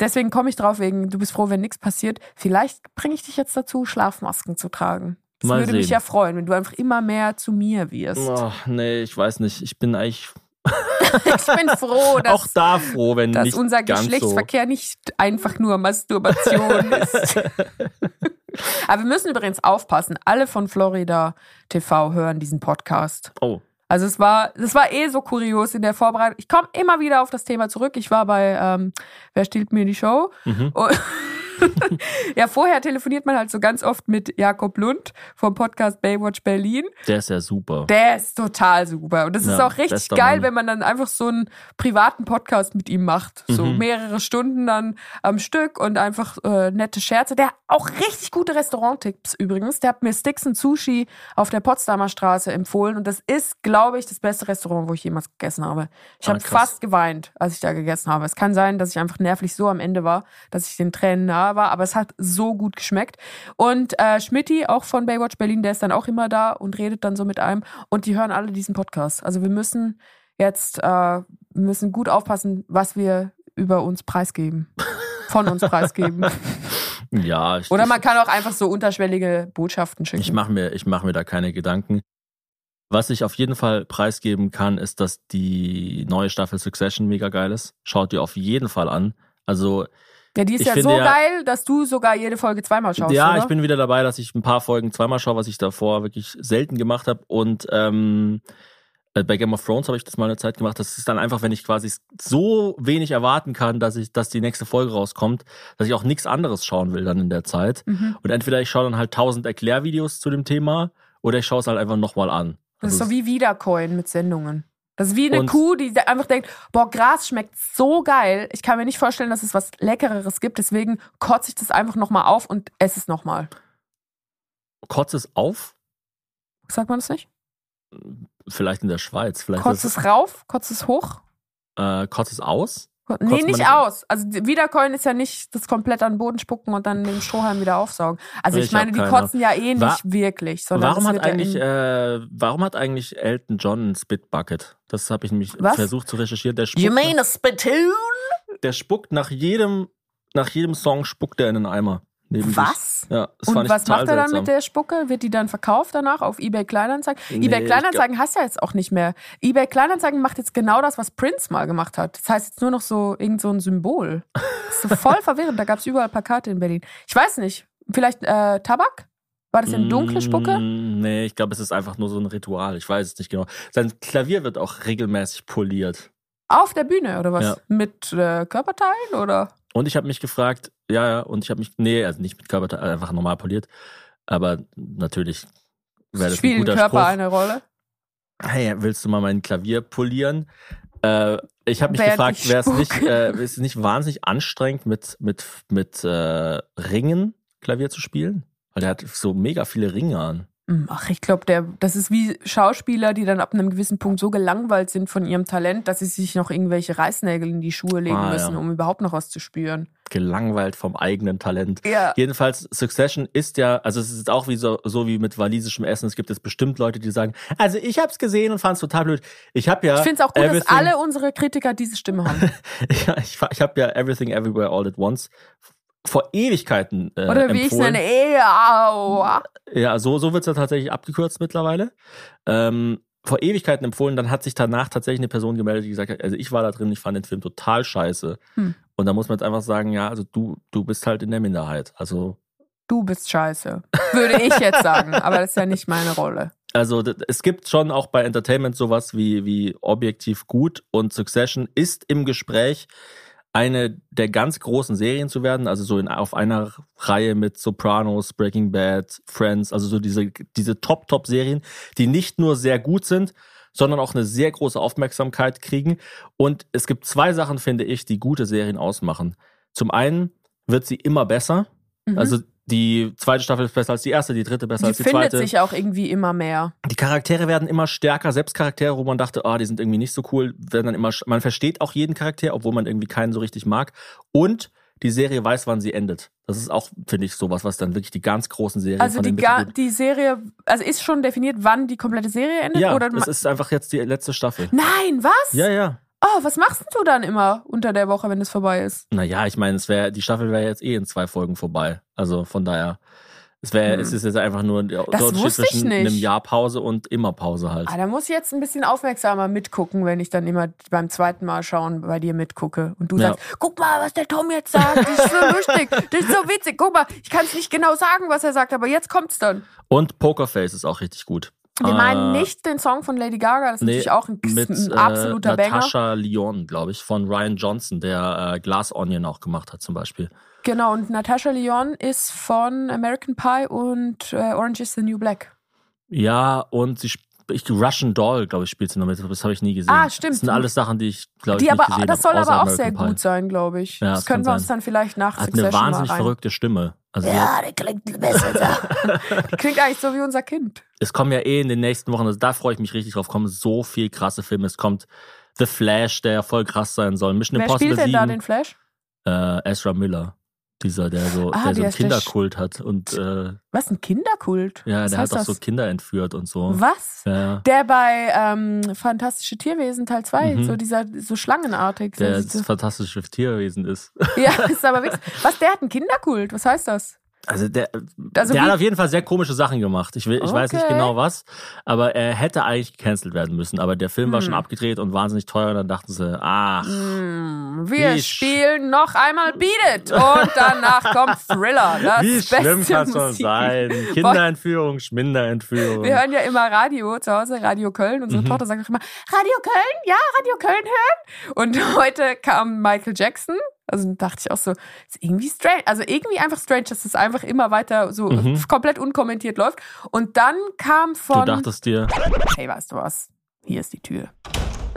deswegen komme ich drauf, wegen, du bist froh, wenn nichts passiert. Vielleicht bringe ich dich jetzt dazu, Schlafmasken zu tragen. Das Mal würde mich sehen. ja freuen, wenn du einfach immer mehr zu mir wirst. Oh, nee, ich weiß nicht. Ich bin eigentlich Ich bin froh, dass, auch da froh, wenn dass nicht unser ganz so. Geschlechtsverkehr nicht einfach nur Masturbation ist. Aber wir müssen übrigens aufpassen. Alle von Florida TV hören diesen Podcast. Oh, Also es war, es war eh so kurios in der Vorbereitung. Ich komme immer wieder auf das Thema zurück. Ich war bei ähm, Wer stiehlt mir die Show? mhm. Und ja, vorher telefoniert man halt so ganz oft mit Jakob Lund vom Podcast Baywatch Berlin. der ist ja super. Der ist total super. Und das ist Ja, auch richtig geil, Mann. wenn man dann einfach so einen privaten Podcast mit ihm macht. So Mhm. mehrere Stunden dann am Stück und einfach äh, nette Scherze. Der hat auch richtig gute Restauranttipps übrigens. Der hat mir Sticks and Sushi auf der Potsdamer Straße empfohlen. Und das ist, glaube ich, das beste Restaurant, wo ich jemals gegessen habe. Ich Ah, habe fast geweint, als ich da gegessen habe. Es kann sein, dass ich einfach nervlich so am Ende war, dass ich den Tränen nahe war, aber es hat so gut geschmeckt. Und äh, Schmidti, auch von Baywatch Berlin, der ist dann auch immer da und redet dann so mit einem. Und die hören alle diesen Podcast. Also wir müssen jetzt, äh, müssen gut aufpassen, was wir über uns preisgeben. Von uns preisgeben. Ja, ich, Oder man kann auch einfach so unterschwellige Botschaften schicken. Ich mache mir, ich mach mir da keine Gedanken. Was ich auf jeden Fall preisgeben kann, ist, dass die neue Staffel Succession mega geil ist. Schaut ihr auf jeden Fall an. Also, ja, die ist ich ja so ja- geil, dass du sogar jede Folge zweimal schaust. ja, oder? ich bin wieder dabei, dass ich ein paar Folgen zweimal schaue, was ich davor wirklich selten gemacht habe. Und ähm, äh, bei Game of Thrones habe ich das mal eine Zeit gemacht. Das ist dann einfach, wenn ich quasi so wenig erwarten kann, dass ich, dass die nächste Folge rauskommt, dass ich auch nichts anderes schauen will dann in der Zeit. Mhm. Und entweder ich schaue dann halt tausend Erklärvideos zu dem Thema oder ich schaue es halt einfach nochmal an. Das ist Also so wie Wiedercoin mit Sendungen. Das ist wie eine Und- Kuh, die einfach denkt, boah, Gras schmeckt so geil. Ich kann mir nicht vorstellen, dass es was Leckereres gibt. Deswegen kotze ich das einfach nochmal auf und esse es nochmal. kotzt es auf? Sagt man das nicht? Vielleicht in der Schweiz. Vielleicht ist, es rauf? Kotzt es hoch? äh, kotzt es aus? Nee, nicht aus. Also die- Wiedercoin ist ja nicht das komplett an den Boden spucken und dann den Strohhalm wieder aufsaugen. Also ich, Ich meine, die kotzen ja eh nicht Wa- wirklich. Sondern Warum hat, ja eigentlich, in- äh, warum hat eigentlich Elton John ein Spitbucket? Das habe ich nämlich Was? versucht zu recherchieren. Der spuckt, You mean a spittoon? der spuckt nach jedem, nach jedem Song spuckt er in den Eimer. Was? Ja, Und was macht er dann seltsam. mit der Spucke? Wird die dann verkauft danach auf eBay Kleinanzeigen? Nee, eBay Kleinanzeigen hast du ja jetzt auch nicht mehr. eBay Kleinanzeigen macht jetzt genau das, was Prince mal gemacht hat. Das heißt jetzt nur noch so irgend so ein Symbol. Das ist so voll verwirrend. Da gab es überall Plakate in Berlin. Ich weiß nicht. Vielleicht äh, Tabak? War das in dunkle Spucke? Mm, Nee, ich glaube, es ist einfach nur so ein Ritual. Ich weiß es nicht genau. Sein Klavier wird auch regelmäßig poliert. Auf der Bühne oder was? Ja. Mit äh, Körperteilen oder? Und ich habe mich gefragt, ja, ja, und ich habe mich, nee, also nicht mit Körper, einfach normal poliert. Aber natürlich wäre das ein Spielt guter Körper Spruch. eine Rolle? Hey, willst du mal mein Klavier polieren? Äh, ich habe mich gefragt, wäre es nicht, äh, ist nicht wahnsinnig anstrengend, mit, mit, mit äh, Ringen Klavier zu spielen? Weil der hat so mega viele Ringe an. Hm, Ach, ich glaube, der, das ist wie Schauspieler, die dann ab einem gewissen Punkt so gelangweilt sind von ihrem Talent, dass sie sich noch irgendwelche Reißnägel in die Schuhe legen Ah, müssen, ja. um überhaupt noch was zu spüren. Gelangweilt vom eigenen Talent. Ja. Jedenfalls, Succession ist ja, also es ist auch wie so, so wie mit walisischem Essen. Es gibt jetzt bestimmt Leute, die sagen, also ich habe es gesehen und fand es total blöd. Ich habe ja. Ich finde es auch gut, dass alle unsere Kritiker diese Stimme haben. ja, ich, ich habe ja Everything Everywhere All at Once vor Ewigkeiten äh, Oder wie ich es empfohlen. nenne, Eau. Ja, so, so wird's ja tatsächlich abgekürzt mittlerweile. Ähm, vor Ewigkeiten empfohlen, dann hat sich danach tatsächlich eine Person gemeldet, die gesagt hat, also ich war da drin, ich fand den Film total scheiße. Hm. Und da muss man jetzt einfach sagen, ja, also du, du bist halt in der Minderheit. Also, Du bist scheiße. Würde ich jetzt sagen, aber das ist ja nicht meine Rolle. also es gibt schon auch bei Entertainment sowas wie, wie objektiv gut und Succession ist im Gespräch, eine der ganz großen Serien zu werden, also so in, auf einer Reihe mit Sopranos, Breaking Bad, Friends, also so diese, diese Top-Top-Serien, die nicht nur sehr gut sind, sondern auch eine sehr große Aufmerksamkeit kriegen. Und es gibt zwei Sachen, finde ich, die gute Serien ausmachen. Zum einen wird sie immer besser, Mhm. also die zweite Staffel ist besser als die erste, die dritte besser die als die findet zweite. sich auch irgendwie immer mehr. Die Charaktere werden immer stärker, selbst Charaktere, wo man dachte, ah, die sind irgendwie nicht so cool, werden dann immer, man versteht auch jeden Charakter, obwohl man irgendwie keinen so richtig mag. Und die Serie weiß, wann sie endet. Das ist auch, finde ich, sowas, was dann wirklich die ganz großen Serien Also die, ga, die Serie, also ist schon definiert, wann die komplette Serie endet? Ja, oder das ist einfach jetzt die letzte Staffel. Nein, was? Ja, ja. Oh, was machst du dann immer unter der Woche, wenn es vorbei ist? Naja, ich meine, es wäre, die Staffel wäre jetzt eh in zwei Folgen vorbei. Also von daher, es wäre, Hm. es ist jetzt einfach nur der Das Unterschied wusste ich zwischen nicht. einem Jahr Pause und immer Pause halt. Ah, da muss ich jetzt ein bisschen aufmerksamer mitgucken, wenn ich dann immer beim zweiten Mal schauen bei dir mitgucke. Und du Ja. sagst, guck mal, was der Tom jetzt sagt. Das ist so lustig. Das ist so witzig. Guck mal, ich kann es nicht genau sagen, was er sagt, aber jetzt kommt's dann. Und Pokerface ist auch richtig gut. Wir Äh, meinen nicht den Song von Lady Gaga, das ist Nee, natürlich auch ein, mit ein äh, absoluter Banger. Natasha Lyon, glaube ich, von Ryan Johnson, der äh, Glass Onion auch gemacht hat zum Beispiel. Genau, und Natasha Lyon ist von American Pie und äh, Orange is the New Black. Ja, und sie ich, Russian Doll, glaube ich, spielt sie noch mit. Das habe ich nie gesehen. Ah, stimmt. Das sind alles Sachen, die ich, glaube ich, Die nicht aber, das soll aber auch American sehr Pie. gut sein, glaube ich. Ja, das das können wir uns sein. dann vielleicht nach Hat eine Succession wahnsinnig mal rein. verrückte Stimme. Also Ja, der klingt besser. Die klingt eigentlich so wie unser Kind. es kommen ja eh in den nächsten Wochen, also da freue ich mich richtig drauf, kommen so viel krasse Filme. Es kommt The Flash, der ja voll krass sein soll. Mission Wer Impossible spielt denn 7, da den Flash? äh, Ezra Miller. Dieser, der so, Ah, der so einen Kinderkult hat und äh, Was, ein Kinderkult? ja, Was der hat auch das? so Kinder entführt und so. Was? Ja. Der bei ähm, Fantastische Tierwesen Teil 2, Mhm. so dieser, so schlangenartig. Der so, das fantastische Tierwesen ist. ja, ist aber wirklich. Was, der hat einen Kinderkult? Was heißt das? Also der, Also der hat auf jeden Fall sehr komische Sachen gemacht. Ich, will, ich weiß nicht Okay. genau was, aber er hätte eigentlich gecancelt werden müssen. Aber der Film war Hm. schon abgedreht und wahnsinnig teuer. Und dann dachten sie, ach, Hm, wir spielen noch einmal Beat It und danach kommt Thriller. Das wie schlimm beste kann es schon sein? Kinderentführung, Schminderentführung. Wir hören ja immer Radio zu Hause, Radio Köln. Unsere Mhm. Tochter sagt auch immer, Radio Köln, ja, Radio Köln hören. Und heute kam Michael Jackson. Also dachte ich auch so, ist irgendwie strange. Also irgendwie einfach strange, dass das einfach immer weiter so Mhm. komplett unkommentiert läuft. Und dann kam du von, dachtest dir, hey, weißt du was? Hier ist die Tür.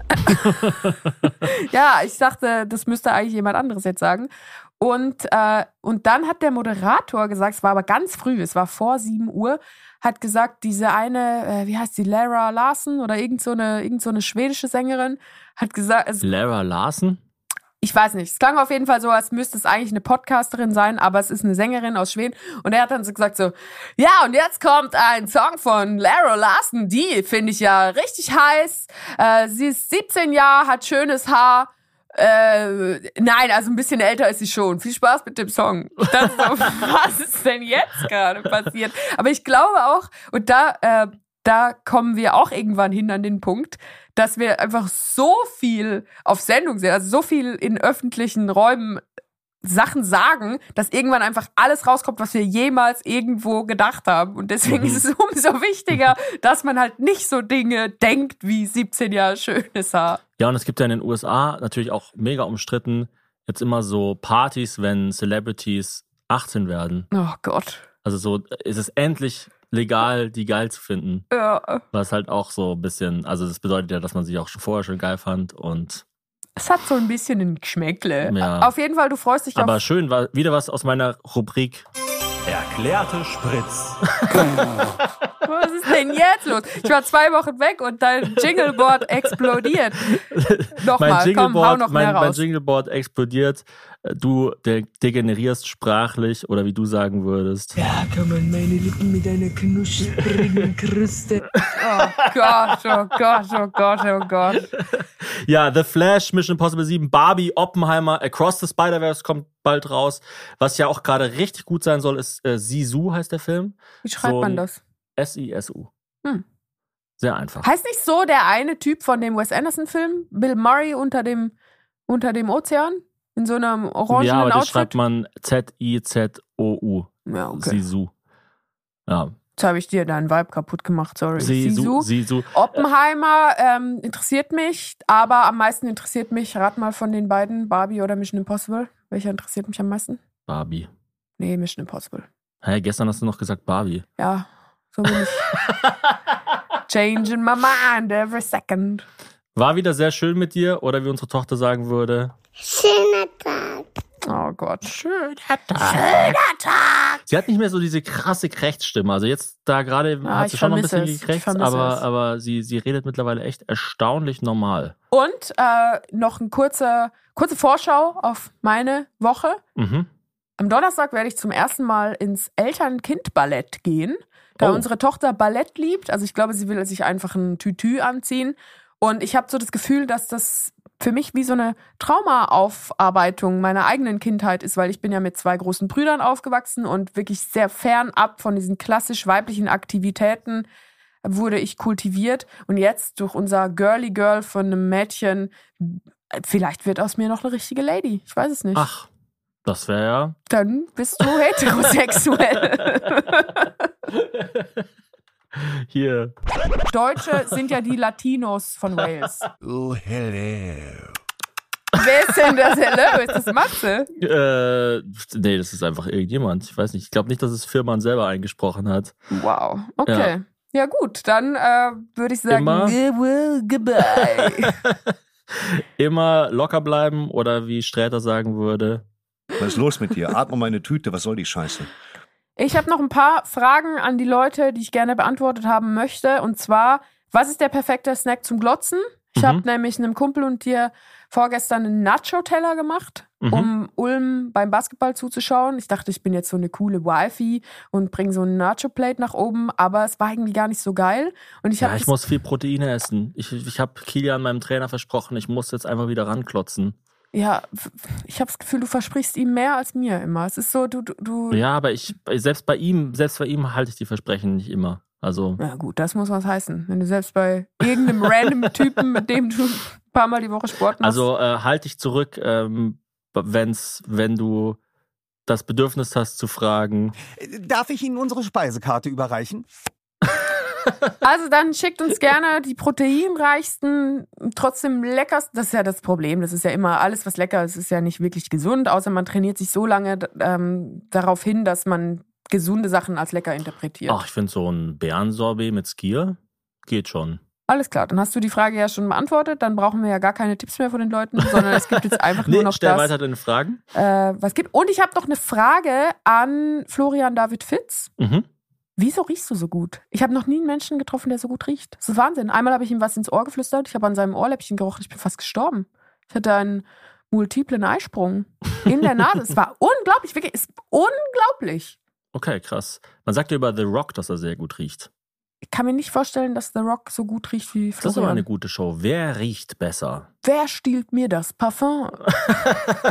ja, ich dachte, das müsste eigentlich jemand anderes jetzt sagen. Und, äh, und dann hat der Moderator gesagt, es war aber ganz früh, es war vor 7 Uhr, hat gesagt, diese eine, äh, wie heißt sie, Lara Larson oder irgend so eine, irgend so eine schwedische Sängerin, hat gesagt, es, Lara Larson? Ich weiß nicht, es klang auf jeden Fall so, als müsste es eigentlich eine Podcasterin sein, aber es ist eine Sängerin aus Schweden. Und er hat dann so gesagt so, ja, und jetzt kommt ein Song von Lara Larson, die finde ich ja richtig heiß. Äh, sie ist 17 Jahre, hat schönes Haar. Äh, nein, also ein bisschen älter ist sie schon. Viel Spaß mit dem Song. So, was ist denn jetzt gerade passiert? Aber ich glaube auch, und da, äh, da kommen wir auch irgendwann hin an den Punkt, dass wir einfach so viel auf Sendung sind, also so viel in öffentlichen Räumen Sachen sagen, dass irgendwann einfach alles rauskommt, was wir jemals irgendwo gedacht haben. Und deswegen Mhm. ist es umso wichtiger, dass man halt nicht so Dinge denkt wie 17 Jahre schönes Haar. Ja, und es gibt ja in den USA natürlich auch mega umstritten jetzt immer so Partys, wenn Celebrities 18 werden. Oh Gott. Also so ist es endlich legal, die geil zu finden. Ja. Was halt auch so ein bisschen, also das bedeutet ja, dass man sie auch schon vorher schon geil fand und Es hat so ein bisschen ein Geschmäckle. Ja. Auf jeden Fall, du freust dich aber auf. schön war wieder was aus meiner Rubrik. Erklärte Spritz. Was ist denn jetzt los? Ich war zwei Wochen weg und dein Jingleboard explodiert. mein Nochmal, komm, hau Jingleboard, noch mein, mehr mein raus. Jingleboard explodiert. Äh, Du de degenerierst sprachlich oder wie du sagen würdest. Ja, kann man meine Lippen mit einer knusprigen Kruste. Oh Gott, oh Gott, oh Gott, oh Gott. Ja, The Flash, Mission Impossible 7, Barbie, Oppenheimer, Across the Spider-Verse kommt bald raus. Was ja auch gerade richtig gut sein soll, ist äh, Sisu heißt der Film. Wie schreibt So man das? S-I-S-U. Hm. Sehr einfach. Heißt nicht so der eine Typ von dem Wes Anderson-Film? Bill Murray unter dem, unter dem Ozean? In so einem orangenen ja, aber das Outfit? schreibt man Z-I-Z-O-U. ja, okay. Sisu. Ja, Jetzt habe ich dir deinen Vibe kaputt gemacht, sorry. Sisu. Sisu. Oppenheimer ähm, interessiert mich, aber am meisten interessiert mich, rat mal von den beiden, Barbie oder Mission Impossible. Welcher interessiert mich am meisten? Barbie. Nee, Mission Impossible. Hä, gestern hast du noch gesagt Barbie. Ja, so bin ich. Changing my mind every second. War wieder sehr schön mit dir oder wie unsere Tochter sagen würde. Schöner Tag. Oh Gott. Schöner Schöner Tag. Sie hat nicht mehr so diese krasse Krächzstimme. Also jetzt da gerade Ah, hat sie schon noch ein bisschen es. Gekrächzt, aber, es. aber sie, sie redet mittlerweile echt erstaunlich normal. Und äh, noch eine kurze, kurze Vorschau auf meine Woche. Mhm. Am Donnerstag werde ich zum ersten Mal ins Eltern-Kind-Ballett gehen, da Oh. unsere Tochter Ballett liebt. Also ich glaube, sie will sich einfach ein Tütü anziehen. Und ich habe so das Gefühl, dass das für mich wie so eine Traumaaufarbeitung meiner eigenen Kindheit ist, weil ich bin ja mit zwei großen Brüdern aufgewachsen und wirklich sehr fernab von diesen klassisch weiblichen Aktivitäten wurde ich kultiviert. Und jetzt durch unser Girly Girl von einem Mädchen, vielleicht wird aus mir noch eine richtige Lady. Ich weiß es nicht. Ach, das wäre ja. Dann bist du heterosexuell. Hier. Deutsche sind ja die Latinos von Wales. Oh, hello. Wer ist denn das Hello? Ist das Matze? Äh, nee, das ist einfach irgendjemand. Ich weiß nicht. Ich glaube nicht, dass es Firman selber eingesprochen hat. Wow. Okay. Ja, gut, dann äh, würde ich sagen, Immer. "Good- well, goodbye. Immer locker bleiben oder wie Sträter sagen würde. Was ist los mit dir? Atme meine Tüte, was soll die Scheiße? Ich habe noch ein paar Fragen an die Leute, die ich gerne beantwortet haben möchte. Und zwar, was ist der perfekte Snack zum Glotzen? Ich Mhm. habe nämlich einem Kumpel und dir vorgestern einen Nacho-Teller gemacht, Mhm. um Ulm beim Basketball zuzuschauen. Ich dachte, ich bin jetzt so eine coole Wifi und bringe so ein Nacho-Plate nach oben, aber es war irgendwie gar nicht so geil. Und ich Ja, ich muss viel Proteine essen. Ich, ich habe Kilian, meinem Trainer, versprochen, ich muss jetzt einfach wieder ranklotzen. Ja, ich habe das Gefühl, du versprichst ihm mehr als mir immer. Es ist so, du, du, du Ja, aber ich, selbst bei ihm, selbst bei ihm halte ich die Versprechen nicht immer. Also, Ja gut, das muss was heißen. Wenn du selbst bei irgendeinem random Typen, mit dem du ein paar Mal die Woche Sport machst. also äh, halt dich zurück, ähm, wenn's, wenn du das Bedürfnis hast zu fragen. Darf ich Ihnen unsere Speisekarte überreichen? Also dann schickt uns gerne die proteinreichsten, trotzdem leckersten. Das ist ja das Problem. Das ist ja immer alles, was lecker ist, ist ja nicht wirklich gesund, außer man trainiert sich so lange ähm, darauf hin, dass man gesunde Sachen als lecker interpretiert. Ach, ich finde so ein Bärensorbet mit Skier geht schon. Alles klar, dann hast du die Frage ja schon beantwortet. Dann brauchen wir ja gar keine Tipps mehr von den Leuten, sondern es gibt jetzt einfach nur Nee, noch stell das. weiter deine Fragen. äh, was gibt. Und ich habe noch eine Frage an Florian David Fitz. Mhm. Wieso riechst du so gut? Ich habe noch nie einen Menschen getroffen, der so gut riecht. Das ist Wahnsinn. Einmal habe ich ihm was ins Ohr geflüstert. Ich habe an seinem Ohrläppchen gerochen. Ich bin fast gestorben. Ich hatte einen multiplen Eisprung in der Nase. es war unglaublich, wirklich, es ist unglaublich. Okay, krass. Man sagt ja über The Rock, dass er sehr gut riecht. Ich kann mir nicht vorstellen, dass The Rock so gut riecht wie Das ist aber Florian. eine gute Show. Wer riecht besser? Wer stiehlt mir das Parfum?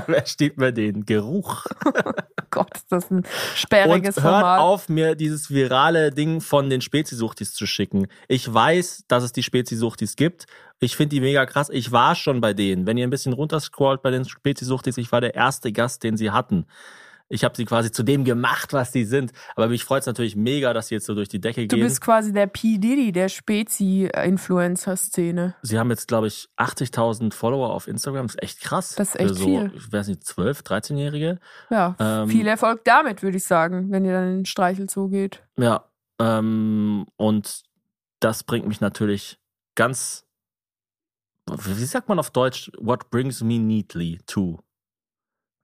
Wer steht mir den Geruch? Gott, ist das ein sperriges Und hört Format. auf, mir dieses virale Ding von den Spezisuchtis zu schicken. Ich weiß, dass es die Spezisuchtis gibt. Ich finde die mega krass. Ich war schon bei denen. Wenn ihr ein bisschen runterscrollt bei den Spezisuchtis, ich war der erste Gast, den sie hatten. Ich habe sie quasi zu dem gemacht, was sie sind. Aber mich freut es natürlich mega, dass sie jetzt so durch die Decke Du gehen. bist quasi der P. Diddy der Spezi-Influencer-Szene. Sie haben jetzt, glaube ich, 80.000 Follower auf Instagram. Das ist echt krass. Das ist echt so, viel. Ich weiß nicht, 12, 13-Jährige. Ja, Ähm, viel Erfolg damit, würde ich sagen, wenn ihr dann in den Streichelzoo geht. Ja, ähm, und das bringt mich natürlich ganz, wie sagt man auf Deutsch, what brings me neatly to?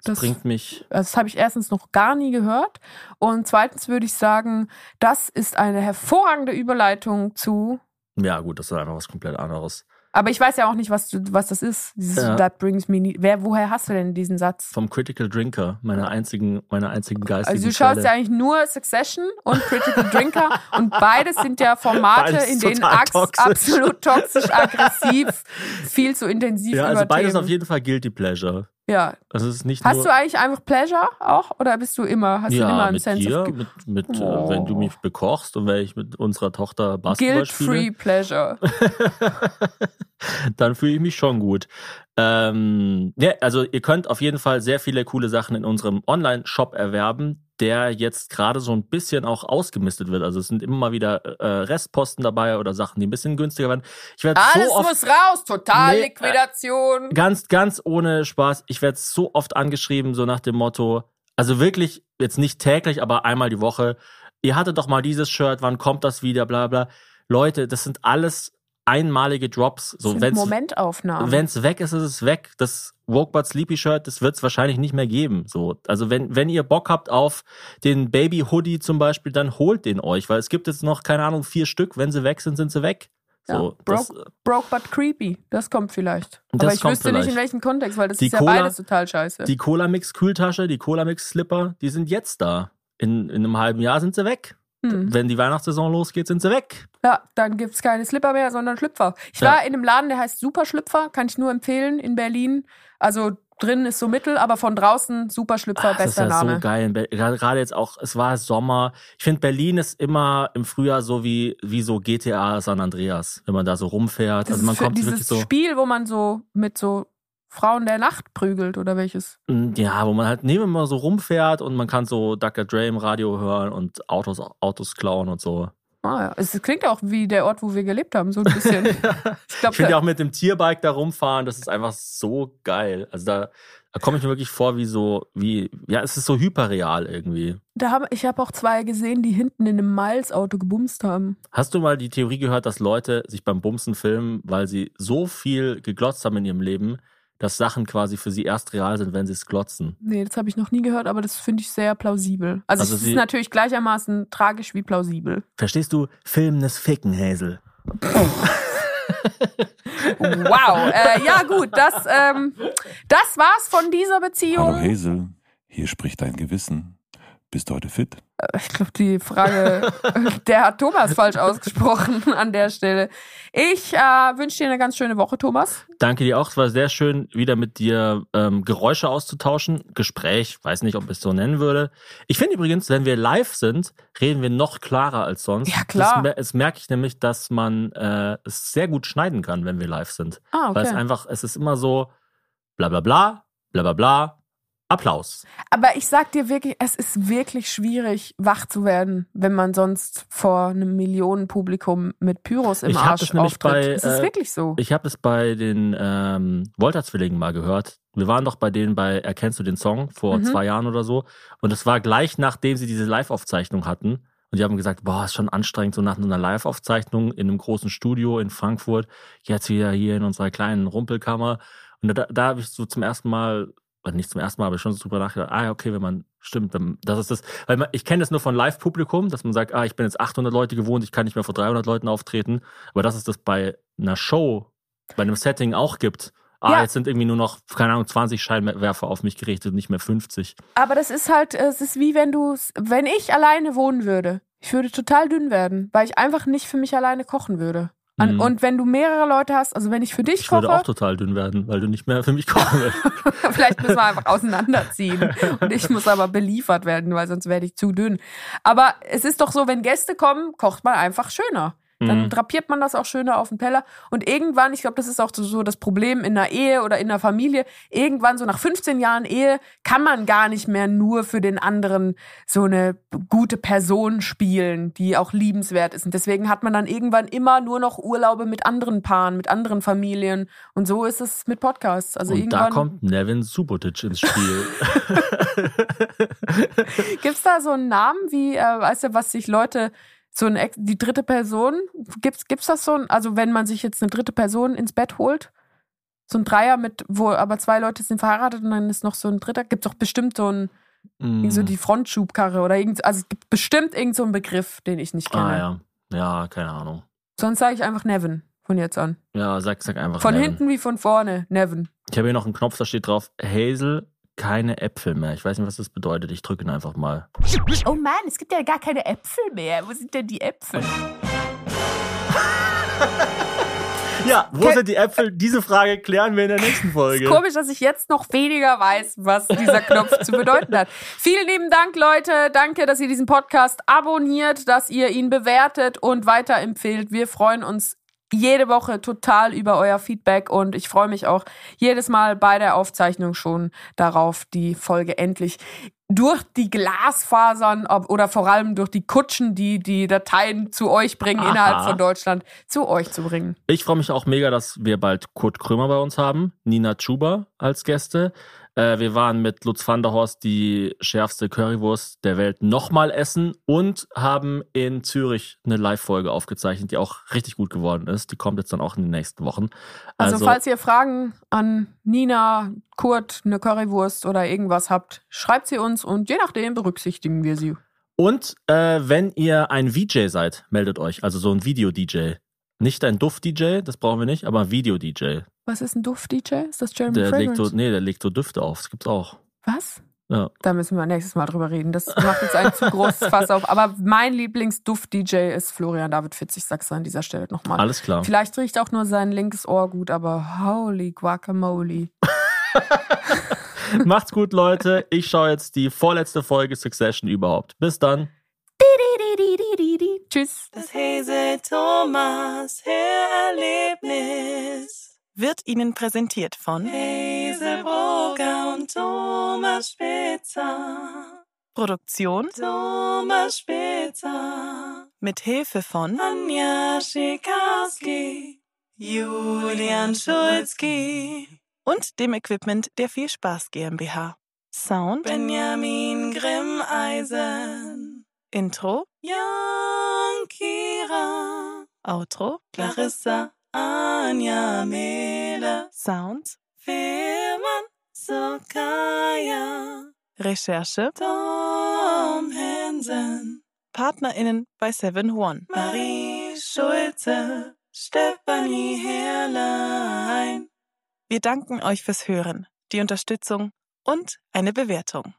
Das, Das- bringt mich, das habe ich erstens noch gar nie gehört. Und zweitens würde ich sagen, das ist eine hervorragende Überleitung zu. ja gut, das ist einfach was komplett anderes. Aber ich weiß ja auch nicht, was, du, was das ist. Dieses Ja. That brings me. ne- Wer, woher hast du denn diesen Satz? Vom Critical Drinker, meiner einzigen, meiner einzigen geistigen Also du schaust ja eigentlich nur Succession und Critical Drinker und beides sind ja Formate, Beides in denen toxisch. absolut toxisch, aggressiv, viel zu intensiv ja, also beides Themen. auf jeden Fall Guilty Pleasure. Ja. Also es ist nicht Hast du eigentlich einfach Pleasure auch oder bist du immer, hast du immer ja, einen mit Sense dir, mit, mit Oh. äh, wenn du mich bekochst und wenn ich mit unserer Tochter Basketball spiele. Guilt-free Pleasure? dann fühle ich mich schon gut. Ähm, ja, also ihr könnt auf jeden Fall sehr viele coole Sachen in unserem Online-Shop erwerben, der jetzt gerade so ein bisschen auch ausgemistet wird. Also es sind immer mal wieder äh, Restposten dabei oder Sachen, die ein bisschen günstiger werden. Ich werde Alles so oft muss raus, total Nee, äh, Liquidation. ganz, ganz ohne Spaß. Ich werde so oft angeschrieben, so nach dem Motto, also wirklich jetzt nicht täglich, aber einmal die Woche. Ihr hattet doch mal dieses Shirt, wann kommt das wieder, bla bla. Leute, das sind alles einmalige Drops. So, wenn's, Momentaufnahmen. wenn's weg ist, ist es weg. Das Woke But Sleepy Shirt, das wird's wahrscheinlich nicht mehr geben. So, also wenn, wenn ihr Bock habt auf den Baby Hoodie zum Beispiel, dann holt den euch, weil es gibt jetzt noch, keine Ahnung, vier Stück. Wenn sie weg sind, sind sie weg. So, ja, das, broke, broke but creepy. Das kommt vielleicht. Das Aber ich wüsste nicht, in vielleicht. welchem Kontext, weil das Die ist ja Cola- beides total scheiße. die Cola Mix Kühltasche, die Cola Mix Slipper, die sind jetzt da. In, in einem halben Jahr sind sie weg. Hm. Wenn die Weihnachtssaison losgeht, sind sie weg. Ja, dann gibt's keine Slipper mehr, sondern Schlüpfer. Ich Ja. war in einem Laden, der heißt Super Schlüpfer, kann ich nur empfehlen, in Berlin. Also drin ist so mittel, aber von draußen Super Schlüpfer, Ach, das ist bester ja Name. so geil. Gerade jetzt auch, es war Sommer. Ich finde, Berlin ist immer im Frühjahr so wie, wie so GTA San Andreas, wenn man da so rumfährt. Das also man kommt dieses wirklich so, Spiel, wo man so mit so Frauen der Nacht prügelt oder welches? Mm, ja, wo man halt neben immer so rumfährt und man kann so Dr. Dre im Radio hören und Autos, Autos klauen und so. Ah ja, es klingt ja auch wie der Ort, wo wir gelebt haben, so ein bisschen. ich Ich finde ja auch mit dem Tierbike da rumfahren, das ist einfach so geil. Also da, da komme ich mir wirklich vor wie so, wie, ja, es ist so hyperreal irgendwie. da hab, ich habe auch zwei gesehen, die hinten in einem Miles-Auto gebumst haben. Hast du mal die Theorie gehört, dass Leute sich beim Bumsen filmen, weil sie so viel geglotzt haben in ihrem Leben, dass Sachen quasi für sie erst real sind, wenn sie es glotzen? Nee, das habe ich noch nie gehört, aber das finde ich sehr plausibel. Also, Also es sie- ist natürlich gleichermaßen tragisch wie plausibel. Verstehst du? Filmendes Ficken, Hazel. Wow. äh, ja, gut, das, ähm, das war's von dieser Hallo Beziehung. Hazel, hier spricht dein Gewissen. Bist du heute fit? Ich glaube, die Frage, der hat Thomas falsch ausgesprochen an der Stelle. Ich äh, wünsche dir eine ganz schöne Woche, Thomas. Danke dir auch. Es war sehr schön, wieder mit dir ähm, Geräusche auszutauschen. Gespräch, weiß nicht, ob ich es so nennen würde. Ich finde übrigens, wenn wir live sind, reden wir noch klarer als sonst. Ja, klar. Das, das merke ich nämlich, dass man äh, es sehr gut schneiden kann, wenn wir live sind. Ah, Weil es okay. einfach, es ist immer so bla bla bla, bla bla bla, Applaus. Aber ich sag dir wirklich, es ist wirklich schwierig, wach zu werden, wenn man sonst vor einem Millionenpublikum mit Pyros im Ich Arsch das nämlich auftritt. bei, es ist äh, wirklich so. Ich habe es bei den ähm, Wolter-Zwillingen mal gehört. Wir waren doch bei denen bei Erkennst du den Song vor Mhm. zwei Jahren oder so. Und es war gleich nachdem sie diese Live-Aufzeichnung hatten. Und die haben gesagt, boah, ist schon anstrengend, so nach einer Live-Aufzeichnung in einem großen Studio in Frankfurt, jetzt wieder hier in unserer kleinen Rumpelkammer. Und da, da habe ich so zum ersten Mal, oder nicht zum ersten Mal, aber schon so drüber nachgedacht, ah, ja, okay, wenn man, stimmt, dann, das ist das, weil man, ich kenne das nur von Live-Publikum, dass man sagt, ah, ich bin jetzt 800 Leute gewohnt, ich kann nicht mehr vor 300 Leuten auftreten. Aber dass es das bei einer Show, bei einem Setting auch gibt. Ah, Ja. jetzt sind irgendwie nur noch, keine Ahnung, 20 Scheinwerfer auf mich gerichtet, nicht mehr 50. Aber das ist halt, es ist wie wenn du, wenn ich alleine wohnen würde. Ich würde total dünn werden, weil ich einfach nicht für mich alleine kochen würde. Mhm. Und wenn du mehrere Leute hast, also wenn ich für dich Ich koche, würde auch total dünn werden, weil du nicht mehr für mich kochen willst. Vielleicht müssen wir einfach auseinanderziehen. Und ich muss aber beliefert werden, weil sonst werde ich zu dünn. Aber es ist doch so, wenn Gäste kommen, kocht man einfach schöner. Dann Mhm. drapiert man das auch schöner auf den Teller. Und irgendwann, ich glaube, das ist auch so- so das Problem in einer Ehe oder in einer Familie, irgendwann so nach 15 Jahren Ehe kann man gar nicht mehr nur für den anderen so eine gute Person spielen, die auch liebenswert ist. Und deswegen hat man dann irgendwann immer nur noch Urlaube mit anderen Paaren, mit anderen Familien. Und so ist es mit Podcasts. Also Und irgendwann da kommt Nevin Subotic ins Spiel. Gibt's da so einen Namen, wie, äh, weißt du, was sich Leute, so ein, Ex- die dritte Person, gibt's, gibt's das so, ein, also wenn man sich jetzt eine dritte Person ins Bett holt, so ein Dreier mit, wo aber zwei Leute sind verheiratet und dann ist noch so ein dritter, gibt's doch bestimmt so ein, Mm. so die Frontschubkarre oder irgend, also es gibt bestimmt irgend so einen Begriff, den ich nicht kenne. ah ja. Ja, keine Ahnung. Sonst sage ich einfach Nevin von jetzt an. Ja, sag, sag einfach. Von Nevin. hinten wie von vorne, Nevin. Ich habe hier noch einen Knopf, da steht drauf, Hazel, keine Äpfel mehr. Ich weiß nicht, was das bedeutet. Ich drücke ihn einfach mal. Oh Mann, es gibt ja gar keine Äpfel mehr. Wo sind denn die Äpfel? Ja, wo sind die Äpfel? Diese Frage klären wir in der nächsten Folge. Ist komisch, dass ich jetzt noch weniger weiß, was dieser Knopf zu bedeuten hat. Vielen lieben Dank, Leute. Danke, dass ihr diesen Podcast abonniert, dass ihr ihn bewertet und weiterempfehlt. Wir freuen uns jede Woche total über euer Feedback und ich freue mich auch jedes Mal bei der Aufzeichnung schon darauf, die Folge endlich durch die Glasfasern oder vor allem durch die Kutschen, die die Dateien zu euch bringen Aha. innerhalb von Deutschland, zu euch zu bringen. Ich freue mich auch mega, dass wir bald Kurt Krömer bei uns haben, Nina Chuba als Gäste. Äh, wir waren mit Lutz van der Horst die schärfste Currywurst der Welt nochmal essen und haben in Zürich eine Live-Folge aufgezeichnet, die auch richtig gut geworden ist. Die kommt jetzt dann auch in den nächsten Wochen. Also, falls ihr Fragen an Nina, Kurt, eine Currywurst oder irgendwas habt, schreibt sie uns und je nachdem berücksichtigen wir sie. Und äh, wenn ihr ein VJ seid, meldet euch. Also so ein Video-DJ. Nicht ein Duft-DJ, das brauchen wir nicht, aber ein Video-DJ. Was ist ein Duft-DJ? Ist das Jeremy Der legt Fragrance? so, nee, der legt so Düfte auf. Das gibt's auch. Was? Ja. Da müssen wir nächstes Mal drüber reden. Das macht jetzt ein zu großes Fass auf. Aber mein Lieblingsduft-DJ ist Florian David Fitz. Ich sag's an dieser Stelle nochmal. Alles klar. Vielleicht riecht auch nur sein linkes Ohr gut, aber holy guacamole. Macht's gut, Leute. Ich schaue jetzt die vorletzte Folge Succession überhaupt. Bis dann. Tschüss. Das Hese Thomas Hörerlebnis Wird Ihnen präsentiert von Hazelbrugger und Thomas Spitzer. Produktion Thomas Spitzer. mit Hilfe von Anja Schikarski. Julian Schulzki. und dem Equipment der Viel Spaß GmbH. Sound, Benjamin Grimmeisen. Intro, Jan Kira. Outro, Clarissa Anja Mehle. Sound, Firman Sokaya. Recherche, Tom Hansen. PartnerInnen bei 7 One. Marie Schulze. Stefanie Herrlein. Wir danken euch fürs Hören, die Unterstützung und eine Bewertung.